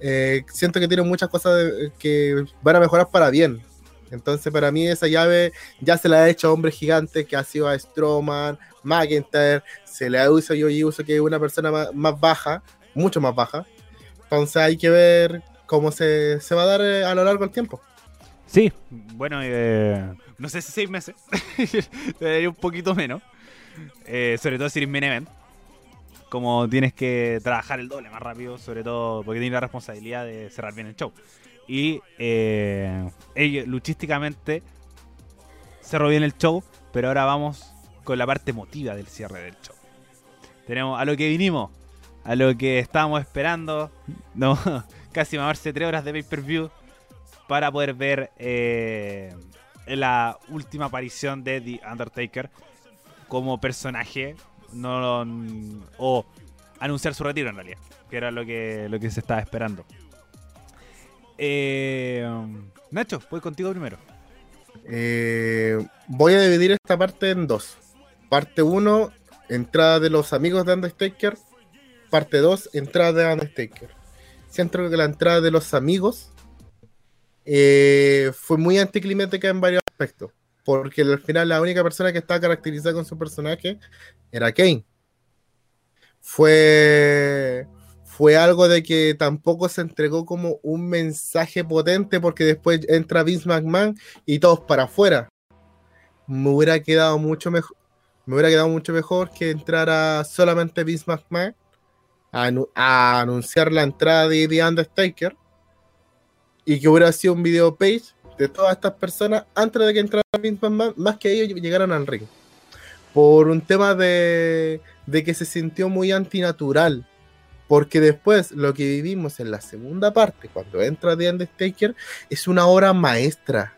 Eh, siento que tiene muchas cosas que van a mejorar para bien. Entonces, para mí, esa llave ya se la ha hecho a hombres gigantes que ha sido a Strowman, McIntyre, se le ha hecho yo y uso que es una persona más, más baja, mucho más baja. Entonces, hay que ver cómo se, se va a dar eh, a lo largo del tiempo. Sí, bueno, eh, no sé si seis meses. Un poquito menos. Eh, sobre todo si eres main event. Como tienes que trabajar el doble más rápido, sobre todo porque tienes la responsabilidad de cerrar bien el show. Y eh, ello- luchísticamente cerró bien el show, pero ahora vamos con la parte emotiva del cierre del show. Tenemos a lo que vinimos, a lo que estábamos esperando. No, casi mamarse tres horas de pay-per-view para poder ver eh, la última aparición de The Undertaker como personaje no o anunciar su retiro en realidad que era lo que lo que se estaba esperando Eh, Nacho voy contigo primero Eh, voy a dividir esta parte en dos. Parte 1, entrada de los amigos de Undertaker. Parte 2, entrada de Undertaker. Siento que la entrada de los amigos eh, fue muy anticlimática en varios aspectos. Porque al final la única persona que estaba caracterizada con su personaje era Kane. Fue, fue algo de que tampoco se entregó como un mensaje potente porque después entra Vince McMahon y todos para afuera. Me hubiera quedado mucho mejor. Me hubiera quedado mucho mejor que entrara solamente Vince McMahon a, anu- a anunciar la entrada de The Undertaker y que hubiera sido un video page de todas estas personas antes de que entrara Vince McMahon, más que ellos llegaran al ring. Por un tema de, de que se sintió muy antinatural. Porque después lo que vivimos en la segunda parte, cuando entra The Undertaker, es una obra maestra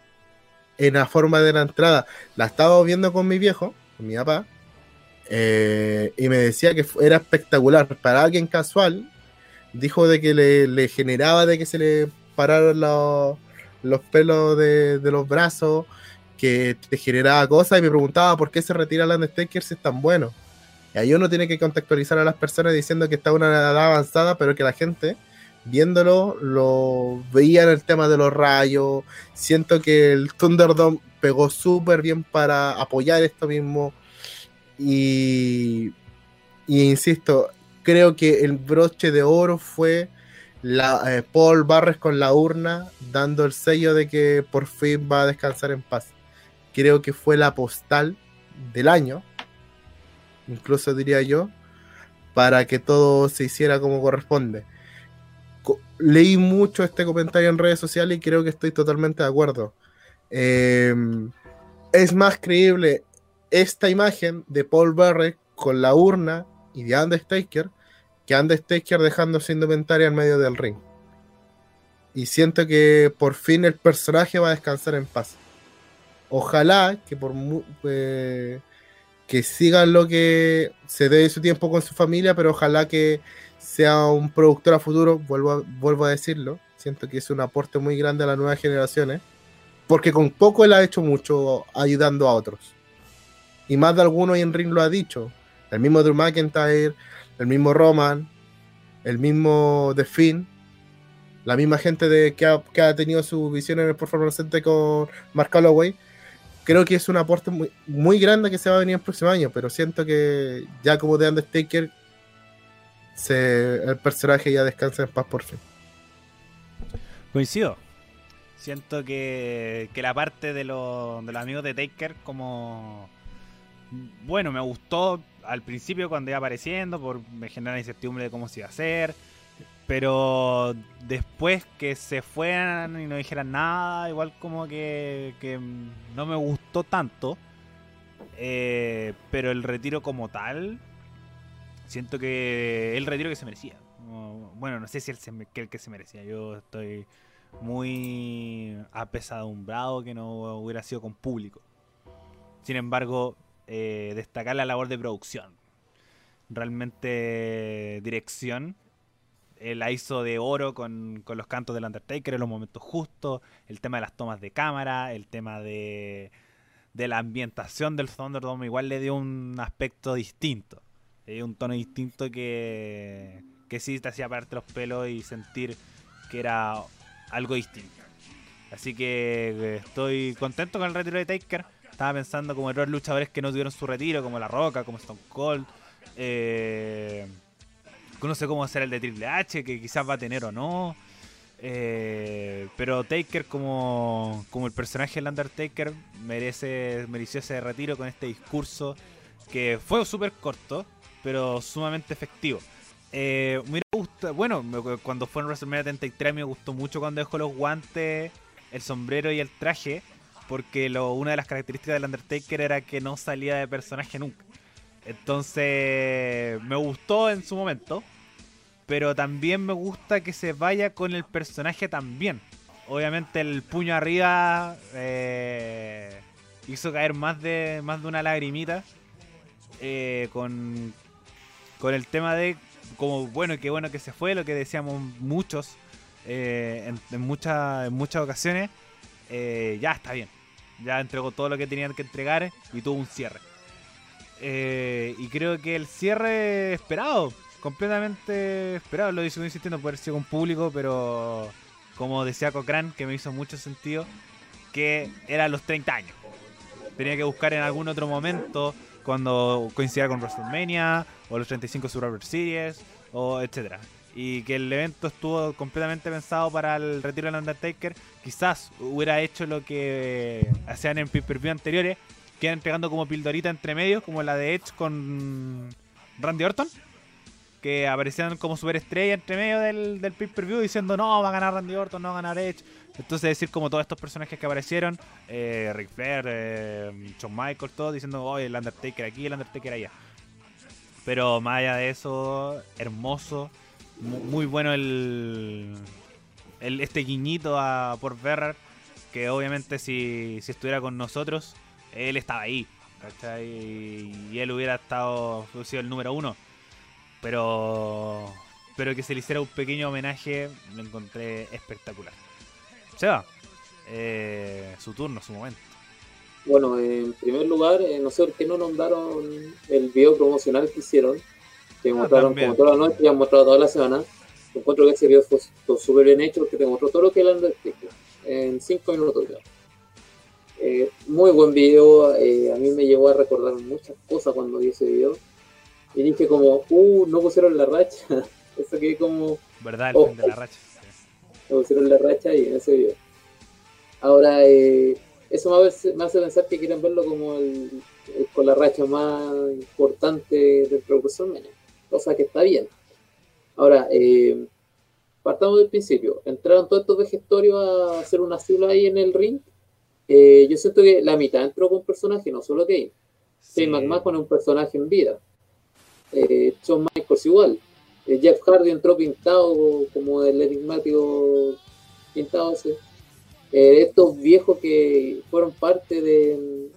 en la forma de la entrada. La estaba viendo con mi viejo, con mi papá, eh, y me decía que era espectacular. Para alguien casual, dijo de que le, generaba de que se le pararon los, los pelos de, de los brazos, que te generaba cosas, y me preguntaba por qué se retira el Undertaker si es tan bueno. Y ahí uno tiene que contextualizar a las personas diciendo que está una edad avanzada, pero que la gente, viéndolo, lo veía en el tema de los rayos. Siento que el Thunderdome pegó súper bien para apoyar esto mismo. Y, y insisto, creo que el broche de oro fue la, eh, Paul Barres con la urna dando el sello de que por fin va a descansar en paz. Creo que fue la postal del año, incluso diría yo, para que todo se hiciera como corresponde. leí mucho este comentario en redes sociales y creo que estoy totalmente de acuerdo. Em, es más creíble esta imagen de Paul Barres con la urna y de Undertaker que Undertaker dejándose indumentaria en medio del ring. Y siento que por fin el personaje va a descansar en paz. Ojalá que por eh, que siga lo que se dé su tiempo con su familia, pero ojalá que sea un productor a futuro, vuelvo a, vuelvo a decirlo. Siento que es un aporte muy grande a las nuevas generaciones, porque con poco él ha hecho mucho ayudando a otros. Y más de alguno en ring lo ha dicho. El mismo Drew McIntyre, el mismo Roman, el mismo The Finn, la misma gente de, que, ha, tenido su visión en el Performance con Mark Calloway. Creo que es un aporte muy, muy grande que se va a venir el próximo año, pero siento que ya como The Undertaker, se, el personaje ya descansa en paz por fin. Coincido. Siento que, que la parte de, los, de los amigos de Taker como bueno, me gustó al principio cuando iba apareciendo, por me genera incertidumbre de cómo se iba a hacer. Pero después que se fueran y no dijeran nada, igual como que, no me gustó tanto. Eh, pero el retiro como tal, siento que el retiro que se merecía. Bueno, no sé si el, el que se merecía. Yo estoy muy apesadumbrado que no hubiera sido con público. Sin embargo, eh, destacar la labor de producción. Realmente dirección. La hizo de oro con, los cantos del Undertaker en los momentos justos. El tema de las tomas de cámara. El tema de, de la ambientación del Thunderdome. Igual le dio un aspecto distinto. Un tono distinto que, que sí te hacía pararte los pelos y sentir que era algo distinto. Así que eh, estoy contento con el retiro de Taker estaba pensando como otros luchadores que no tuvieron su retiro, como La Roca, como Stone Cold. Eh, no sé cómo será el de Triple H, que quizás va a tener o no. Eh, pero Taker como, como el personaje del Undertaker merece, mereció ese retiro con este discurso que fue súper corto, pero sumamente efectivo. Eh, me gusta, bueno, cuando fue en WrestleMania 33 me gustó mucho cuando dejó los guantes, el sombrero y el traje porque lo, una de las características del Undertaker era que no salía de personaje nunca. Entonces me gustó en su momento, pero también me gusta que se vaya con el personaje también. Obviamente el puño arriba eh, hizo caer más de, más de una lagrimita eh, con, con el tema de como bueno, qué bueno que se fue, lo que decíamos muchos eh, en, muchas, en muchas ocasiones. ya está bien. Ya entregó todo lo que tenían que entregar y tuvo un cierre. Eh, y creo que el cierre esperado, completamente esperado, lo sigo insistiendo, puede ser con público, pero como decía Cochrane, que me hizo mucho sentido, que era los 30 años. Tenía que buscar en algún otro momento, cuando coincidiera con WrestleMania, o los 35 Survivor Series, o etcétera. Y que el evento estuvo completamente pensado para el retiro del Undertaker, quizás hubiera hecho lo que hacían en pay-per-view anteriores, que eran entregando como pildorita entre medios, como la de Edge con Randy Orton, que aparecían como superestrella entre medio del, del pay-per-view diciendo no, va a ganar Randy Orton, no va a ganar Edge. Entonces decir como todos estos personajes que aparecieron, eh, Ric Flair, eh, Shawn Michaels, todos diciendo, oye, el Undertaker aquí, el Undertaker allá. Pero más allá de eso, hermoso muy bueno el, este guiñito a por Berrer, que obviamente si, si estuviera con nosotros, él estaba ahí. Y él hubiera estado sido el número uno. Pero pero que se le hiciera un pequeño homenaje lo encontré espectacular. Seba, eh, su turno, su momento. Bueno, en primer lugar, eh, no sé por qué no nombraron el video promocional que hicieron que ah, mostraron como toda la noche y han mostrado toda la semana. Encuentro que ese video fue súper bien hecho porque te mostró todo lo que el Undertaker en 5 minutos. Eh, muy buen video, eh, a mí me llevó a recordar muchas cosas cuando vi ese video. Y dije como, uh, no pusieron la racha. Eso que como... ¿Verdad? El Oh. fin de la racha. me pusieron la racha y en ese video. Ahora, eh, eso me hace, me hace pensar que quieren verlo como el, el- con la racha más importante del profesor Mena, cosa que está bien. Ahora, eh, partamos del principio. Entraron todos estos vejestorios a hacer una fila ahí en el ring. Eh, yo siento que la mitad entró con personaje, no solo Kane. Sí. Shane McMahon es un personaje en vida. Eh, Shawn Michaels igual. Eh, Jeff Hardy entró pintado como el enigmático pintado ese. Eh, estos viejos que fueron parte de,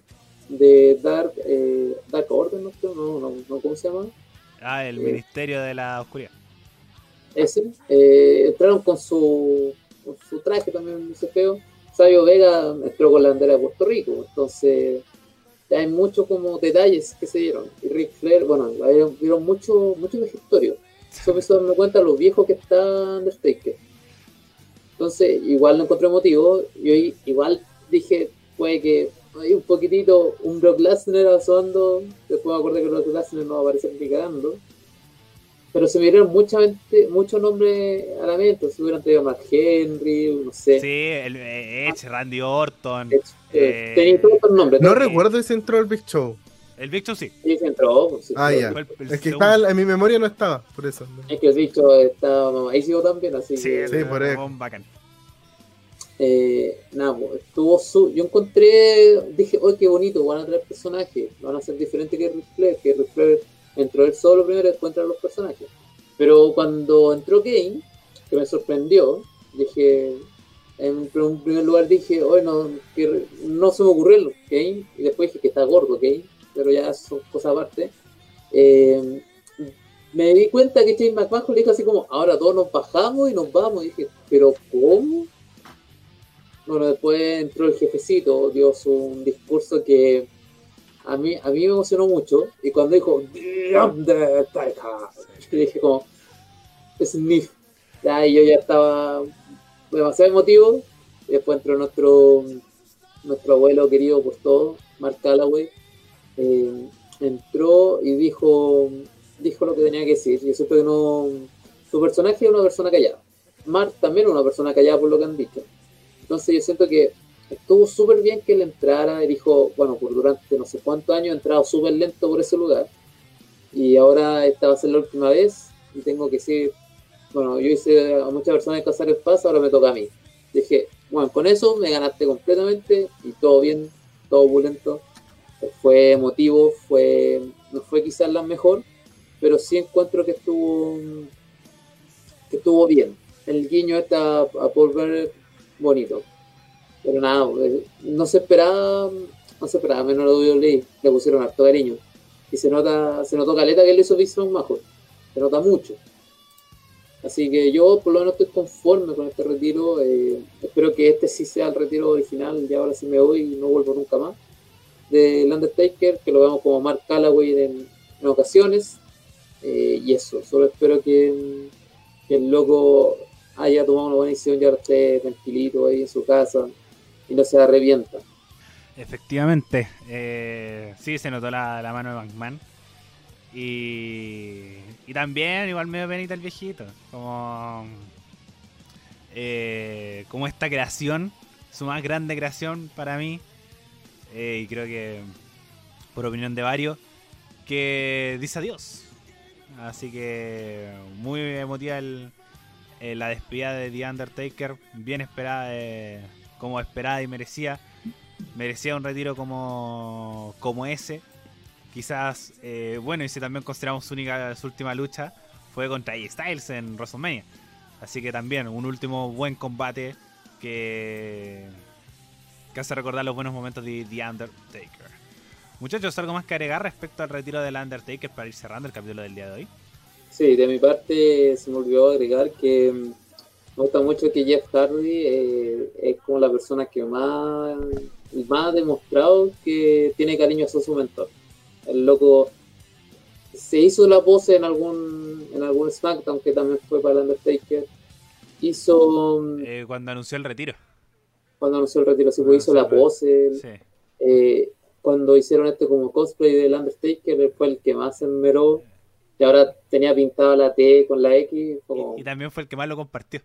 de Dark, eh, Dark Order, ¿no? No, no, no, ¿cómo se llama? Ah, el Eh. Ministerio de la Oscuridad. Ese. Entraron con su, con su traje también, ese feo. Sabio Vega entró con la bandera de Puerto Rico, entonces hay muchos como detalles que se dieron. Y Ric Flair, bueno, vieron mucho, mucho vejestorio. Eso me hizo darme cuenta lo viejo que está Undertaker. Entonces, igual lo encontré emotivo. Y hoy, igual dije, puede que hay un poquitito, un Brock Lesnar asomando. Después me acordé que Brock Lesnar no va a aparecer ni cagando. Pero se me dieron muchos nombres a la mente. Se hubieran traído a Mark Henry, no sé. Sí, el eh, Edge, Randy Orton. Eh, Eh, tenía todos estos nombres. No recuerdo ese entró el Big Show. El Big Show sí. Sí, se entró, pues, sí, Ah, ya. El Es que estaba, en mi memoria no estaba, por eso. Es que el bicho está mamadísimo también, así Sí, que. Sí, por eso. un bacán. Eh, nada, pues, estuvo su. Yo encontré, dije, oh, qué bonito, van a traer personajes, van a ser diferentes que Ric Flair, que Ric Flair entró él solo primero y entraron los personajes. Pero cuando entró Kane, que me sorprendió, dije, en un primer lugar dije, oh, no, que no se me ocurrió Kane, y después dije que está gordo Kane, pero ya son cosas aparte. Eh, me di cuenta que Shane McMahon le dijo así como, ahora todos nos bajamos y nos vamos. Y dije, pero ¿cómo? Bueno, después entró el jefecito, dio su, discurso que a mí, a mí me emocionó mucho. Y cuando dijo, yo dije como, sniff. Ya, y yo ya estaba demasiado emotivo. Después entró nuestro, nuestro abuelo querido por todo, Mark Calloway. Eh, entró y dijo, dijo lo que tenía que decir. Yo siento que no. Su personaje es una persona callada. Mark también es una persona callada por lo que han dicho. Entonces yo siento que estuvo súper bien que él entrara dijo, bueno, por durante no sé cuántos años he entrado súper lento por ese lugar. Y ahora esta va a ser la última vez y tengo que decir, bueno, yo hice a muchas personas cazar el paso, ahora me toca a mí. Dije, bueno, con eso me ganaste completamente y todo bien, todo opulento. Fue emotivo, fue, no fue quizás la mejor, pero sí encuentro que estuvo, que estuvo bien. El guiño está a Bearer bonito. Pero nada, eh, no se esperaba, no se esperaba menos lo WWE, le pusieron harto cariño. Y se nota, se notó caleta que le hizo Vince McMahon. Se nota mucho. Así que yo por lo menos estoy conforme con este retiro. eh, espero que este sí sea el retiro original. Y ahora sí me voy y no vuelvo nunca más. Del Undertaker, que lo vemos como Mark Calloway en, en ocasiones. eh, y eso, solo espero que, que el loco haya tomado una buena decisión y ahora esté tranquilito ahí en su casa y no se arrepienta. Efectivamente, eh, sí se notó la, la mano de McMahon. Y, y también, igual medio penita el viejito. Como, eh, como esta creación, su más grande creación para mí. eh, y creo que, por opinión de varios, que dice adiós. Así que muy emotiva el, la despedida de The Undertaker. Bien esperada, eh, como esperada y merecía merecía un retiro como, como ese. Quizás, eh, bueno, y si también consideramos su, única, su última lucha, fue contra AJ Styles en WrestleMania. Así que también un último buen combate que, que hace recordar los buenos momentos de The Undertaker. Muchachos, ¿algo más que agregar respecto al retiro del Undertaker para ir cerrando el capítulo del día de hoy? Sí, de mi parte se me olvidó agregar que mm, me gusta mucho que Jeff Hardy eh, es como la persona que más, más ha demostrado que tiene cariño hacia su mentor. El loco se hizo la pose en algún en algún SmackDown que también fue para el Undertaker. Hizo Eh, cuando anunció el retiro. cuando anunció el retiro, sí, pues hizo la pose. Sí. Eh, cuando hicieron este como cosplay del Undertaker, fue el que más se enmeró. y ahora tenía pintada la T con la X. Como... Y, también fue el que más lo compartió.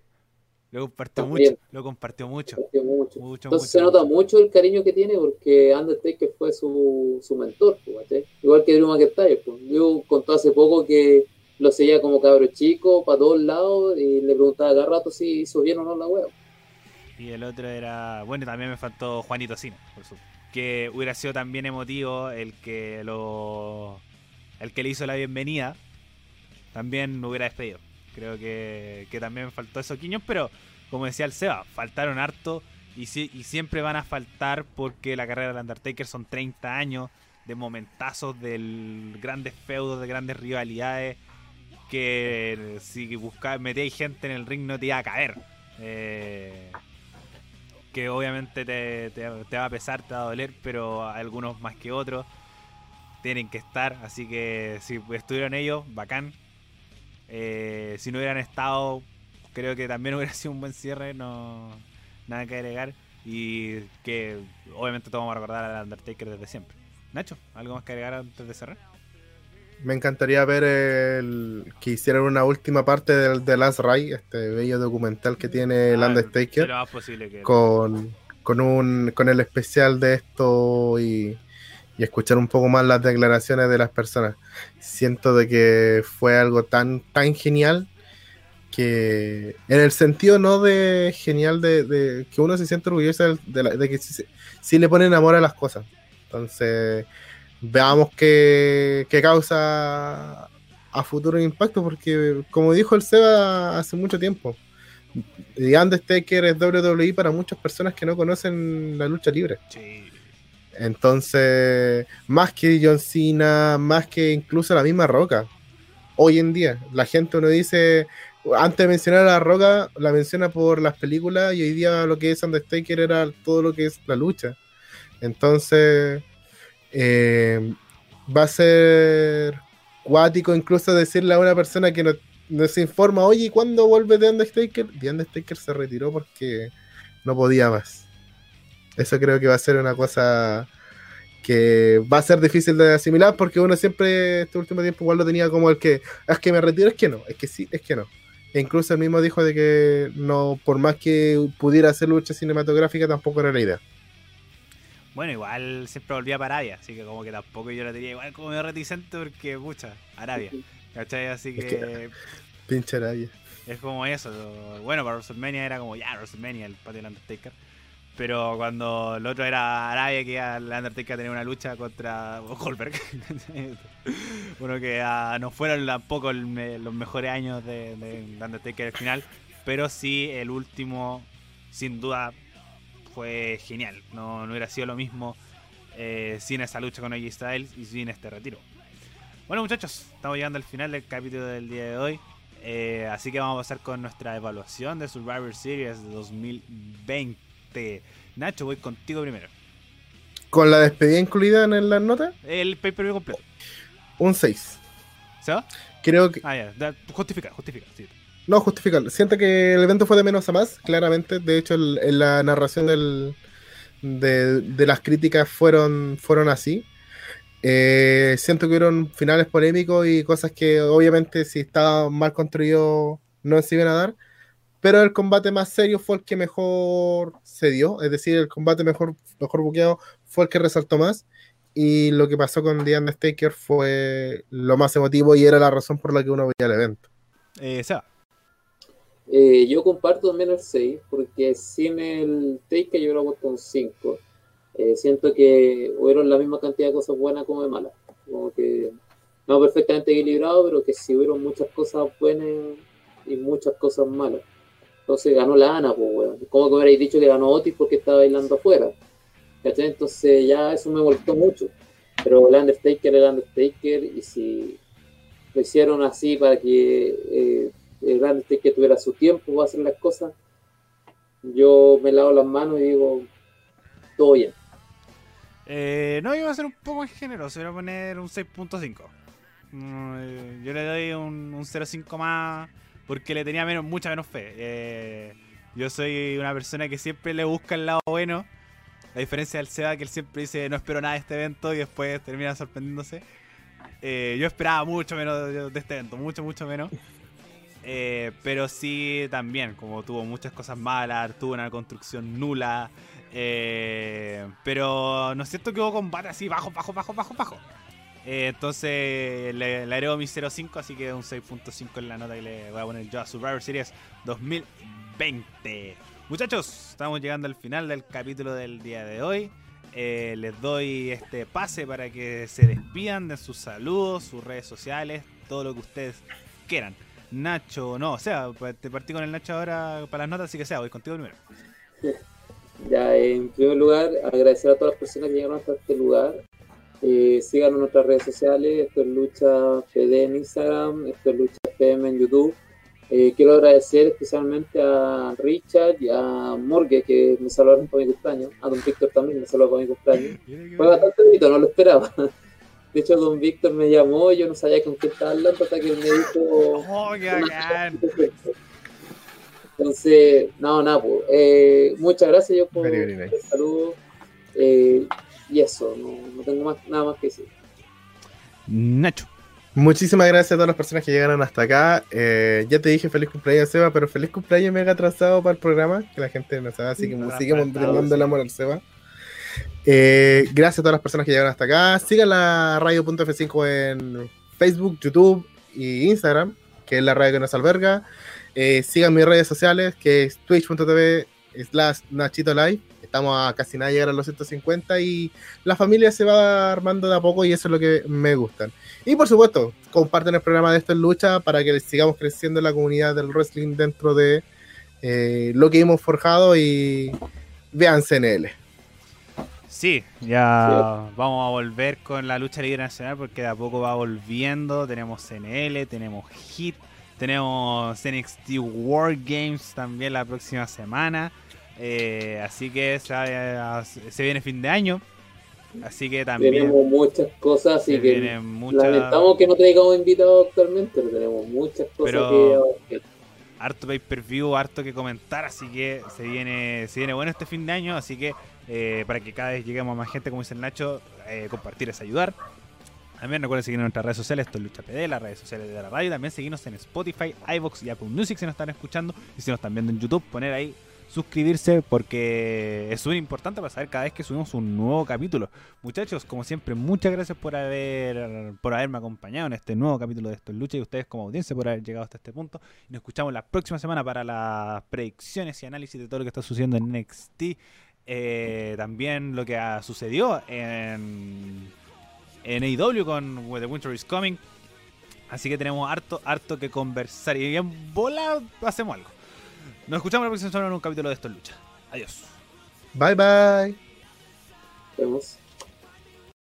Lo compartió mucho. Lo compartió mucho. mucho. Entonces se nota mucho el cariño que tiene porque Undertaker fue su, su mentor, igual que Drew McIntyre. Pues. Yo contó hace poco que lo seguía como cabro chico para todos lados y le preguntaba cada rato si hizo bien o no la web. Y el otro era, bueno, también me faltó Juanito Cine, por supuesto. Que hubiera sido también emotivo el que lo el que le hizo la bienvenida también me hubiera despedido. Creo que, también me faltó eso, Quiños, pero como decía el Seba, faltaron harto y, y siempre van a faltar porque la carrera del Undertaker son 30 años de momentazos, de grandes feudos, de grandes rivalidades, que si metéis gente en el ring no te iba a caer. Eh, que obviamente te, te, va a pesar, te va a doler, pero algunos más que otros tienen que estar. Así que si estuvieron ellos, bacán. Eh, si no hubieran estado, creo que también hubiera sido un buen cierre. No, nada que agregar. Y que obviamente todos vamos a recordar al Undertaker desde siempre. Nacho, ¿algo más que agregar antes de cerrar? Me encantaría ver el, que hicieran una última parte del The Last Ride, este bello documental que tiene el ah, Undertaker, con, con, un, con el especial de esto y, y escuchar un poco más las declaraciones de las personas. Siento de que fue algo tan, tan genial que en el sentido no de genial de, que uno se siente orgulloso de, que sí, le ponen amor a las cosas. Entonces, veamos qué, qué causa a futuro impacto, porque como dijo el Seba hace mucho tiempo, The Undertaker es WWE para muchas personas que no conocen la lucha libre. Sí. Entonces, más que John Cena, más que incluso la misma Roca, hoy en día, la gente uno dice, antes de mencionar a la Roca, la menciona por las películas y hoy día lo que es Undertaker era todo lo que es la lucha. Entonces, eh, va a ser cuático incluso decirle a una persona que nos, nos informa, oye, ¿cuándo vuelve The Undertaker? The Undertaker se retiró porque no podía más. Eso creo que va a ser una cosa que va a ser difícil de asimilar porque uno siempre este último tiempo igual lo tenía como el que es que me retiro, es que no, es que sí, es que no. E incluso él mismo dijo de que no, por más que pudiera hacer lucha cinematográfica, tampoco era la idea. Bueno, igual siempre volvía para Arabia, así que como que tampoco yo la tenía igual como medio reticente porque, pucha, Arabia. ¿Cachai? Así que. pinche Arabia. Es como eso. Bueno, para WrestleMania era como ya, WrestleMania, el patio del Undertaker. Pero cuando el otro era Arabia, que el Undertaker tenía una lucha contra Goldberg. bueno, que uh, no fueron tampoco los mejores años de, de Undertaker al final. Pero sí, el último, sin duda, fue genial. No, no hubiera sido lo mismo eh, sin esa lucha con AJ Styles y sin este retiro. Bueno, muchachos, estamos llegando al final del capítulo del día de hoy. Eh, así que vamos a pasar con nuestra evaluación de Survivor Series 2020. Nacho, voy contigo primero. ¿Con la despedida incluida en las notas? El pay-per-view completo. Un 6. ¿Se va? Creo que. Ah, ya. Justifica, justifica. No, justifica. Siento que el evento fue de menos a más, claramente. De hecho, en la narración del, de, las críticas fueron, fueron así. Eh, siento que hubieron finales polémicos y cosas que, obviamente, si estaba mal construido, no se iban a dar pero el combate más serio fue el que mejor se dio, es decir, el combate mejor, mejor buqueado fue el que resaltó más. Y lo que pasó con The Undertaker fue lo más emotivo y era la razón por la que uno veía el evento. Eh, eh, yo comparto también el 6, porque sin el Taker yo hubiera puesto un 5. Eh, siento que hubieron la misma cantidad de cosas buenas como de malas. Como que no perfectamente equilibrado, pero que sí hubieron muchas cosas buenas y muchas cosas malas. Entonces ganó la Ana, pues, weón. ¿Cómo que hubierais dicho que ganó Otis porque estaba bailando afuera? ¿Cachai? Entonces ya eso me molestó mucho. Pero el Undertaker el Undertaker y si lo hicieron así para que eh, el Undertaker tuviera su tiempo para hacer las cosas, yo me lavo las manos y digo, todo bien. Eh, no, iba a ser un poco más generoso, iba a poner un 6.5. Mm, eh, yo le doy un, un 0.5 más porque le tenía menos, mucha menos fe. Eh, yo soy una persona que siempre le busca el lado bueno. A diferencia del Seba, que él siempre dice no espero nada de este evento y después termina sorprendiéndose. Eh, yo esperaba mucho menos de este evento, mucho, mucho menos. Eh, pero sí, también, como tuvo muchas cosas malas, tuvo una construcción nula. eh, pero no es cierto que hubo combate así bajo, bajo, bajo, bajo, bajo. Eh, entonces le, le agrego mi 0.5, así que un 6.5 en la nota que le voy a poner yo a Survivor Series 2020. Muchachos, estamos llegando al final del capítulo del día de hoy. Eh, les doy este pase para que se despidan de sus saludos, sus redes sociales, todo lo que ustedes quieran. Nacho, no, o sea, te partí con el Nacho ahora para las notas, así que sea, voy contigo primero. Ya, en primer lugar, agradecer a todas las personas que llegaron hasta este lugar. Eh, síganos en nuestras redes sociales. Esto es Lucha PD en Instagram, esto es Lucha FM en YouTube. Eh, quiero agradecer especialmente a Richard y a Morgue que me saludaron por mi cumpleaños. A Don Víctor también me saludó por mi cumpleaños. Fue bastante bonito, no lo esperaba. De hecho, Don Víctor me llamó y yo no sabía con qué estaba hablando hasta que me dijo ¡Oh! Entonces, no, nada, pues, eh, muchas gracias yo por el saludo. eh, y eso, no, no tengo más, nada más que decir. Nacho. Muchísimas gracias a todas las personas que llegaron hasta acá. Eh, ya te dije feliz cumpleaños, Seba, pero feliz cumpleaños mega atrasado para el programa, que la gente no sabe, así que atrasado, brindando el amor al Seba. Eh, gracias a todas las personas que llegaron hasta acá. Sigan la radio.f5 en Facebook, YouTube y Instagram, que es la radio que nos alberga. Eh, sigan mis redes sociales, que es twitch.tv slash Nachito Live. Estamos a casi nada llegar a los 150 y la familia se va armando de a poco y eso es lo que me gustan. Y por supuesto, comparten el programa de Esto en Lucha para que sigamos creciendo la comunidad del wrestling dentro de eh, lo que hemos forjado y vean CNL. Sí, ya vamos a volver con la lucha libre nacional porque de a poco va volviendo. Tenemos CNL, tenemos HIT, tenemos NXT War Games también la próxima semana. Eh, así que se, se viene fin de año. Así que también Tenemos muchas cosas, así que muchas, lamentamos que no traigamos invitados actualmente, pero tenemos muchas cosas Pero- que, harto pay per view, harto que comentar. Así que se viene, se viene bueno este fin de año. Así que eh, para que cada vez lleguemos a más gente, como dice el Nacho, eh, compartir es ayudar. También recuerden seguirnos en nuestras redes sociales, esto es Lucha PD, las redes sociales de la radio. También seguirnos en Spotify, iVoox y Apple Music si nos están escuchando. Y si nos están viendo en YouTube, poner ahí suscribirse porque es muy importante para saber cada vez que subimos un nuevo capítulo. Muchachos, como siempre, muchas gracias por haber por haberme acompañado en este nuevo capítulo de Esto es Lucha y ustedes como audiencia por haber llegado hasta este punto. Y nos escuchamos la próxima semana para las predicciones y análisis de todo lo que está sucediendo en NXT. Eh, también lo que ha sucedido en, en AEW con When the Winter is Coming. Así que tenemos harto, harto que conversar. Y bien bola hacemos algo. Nos escuchamos la próxima semana en un capítulo de Esto es Lucha. Adiós. Bye bye. vemos.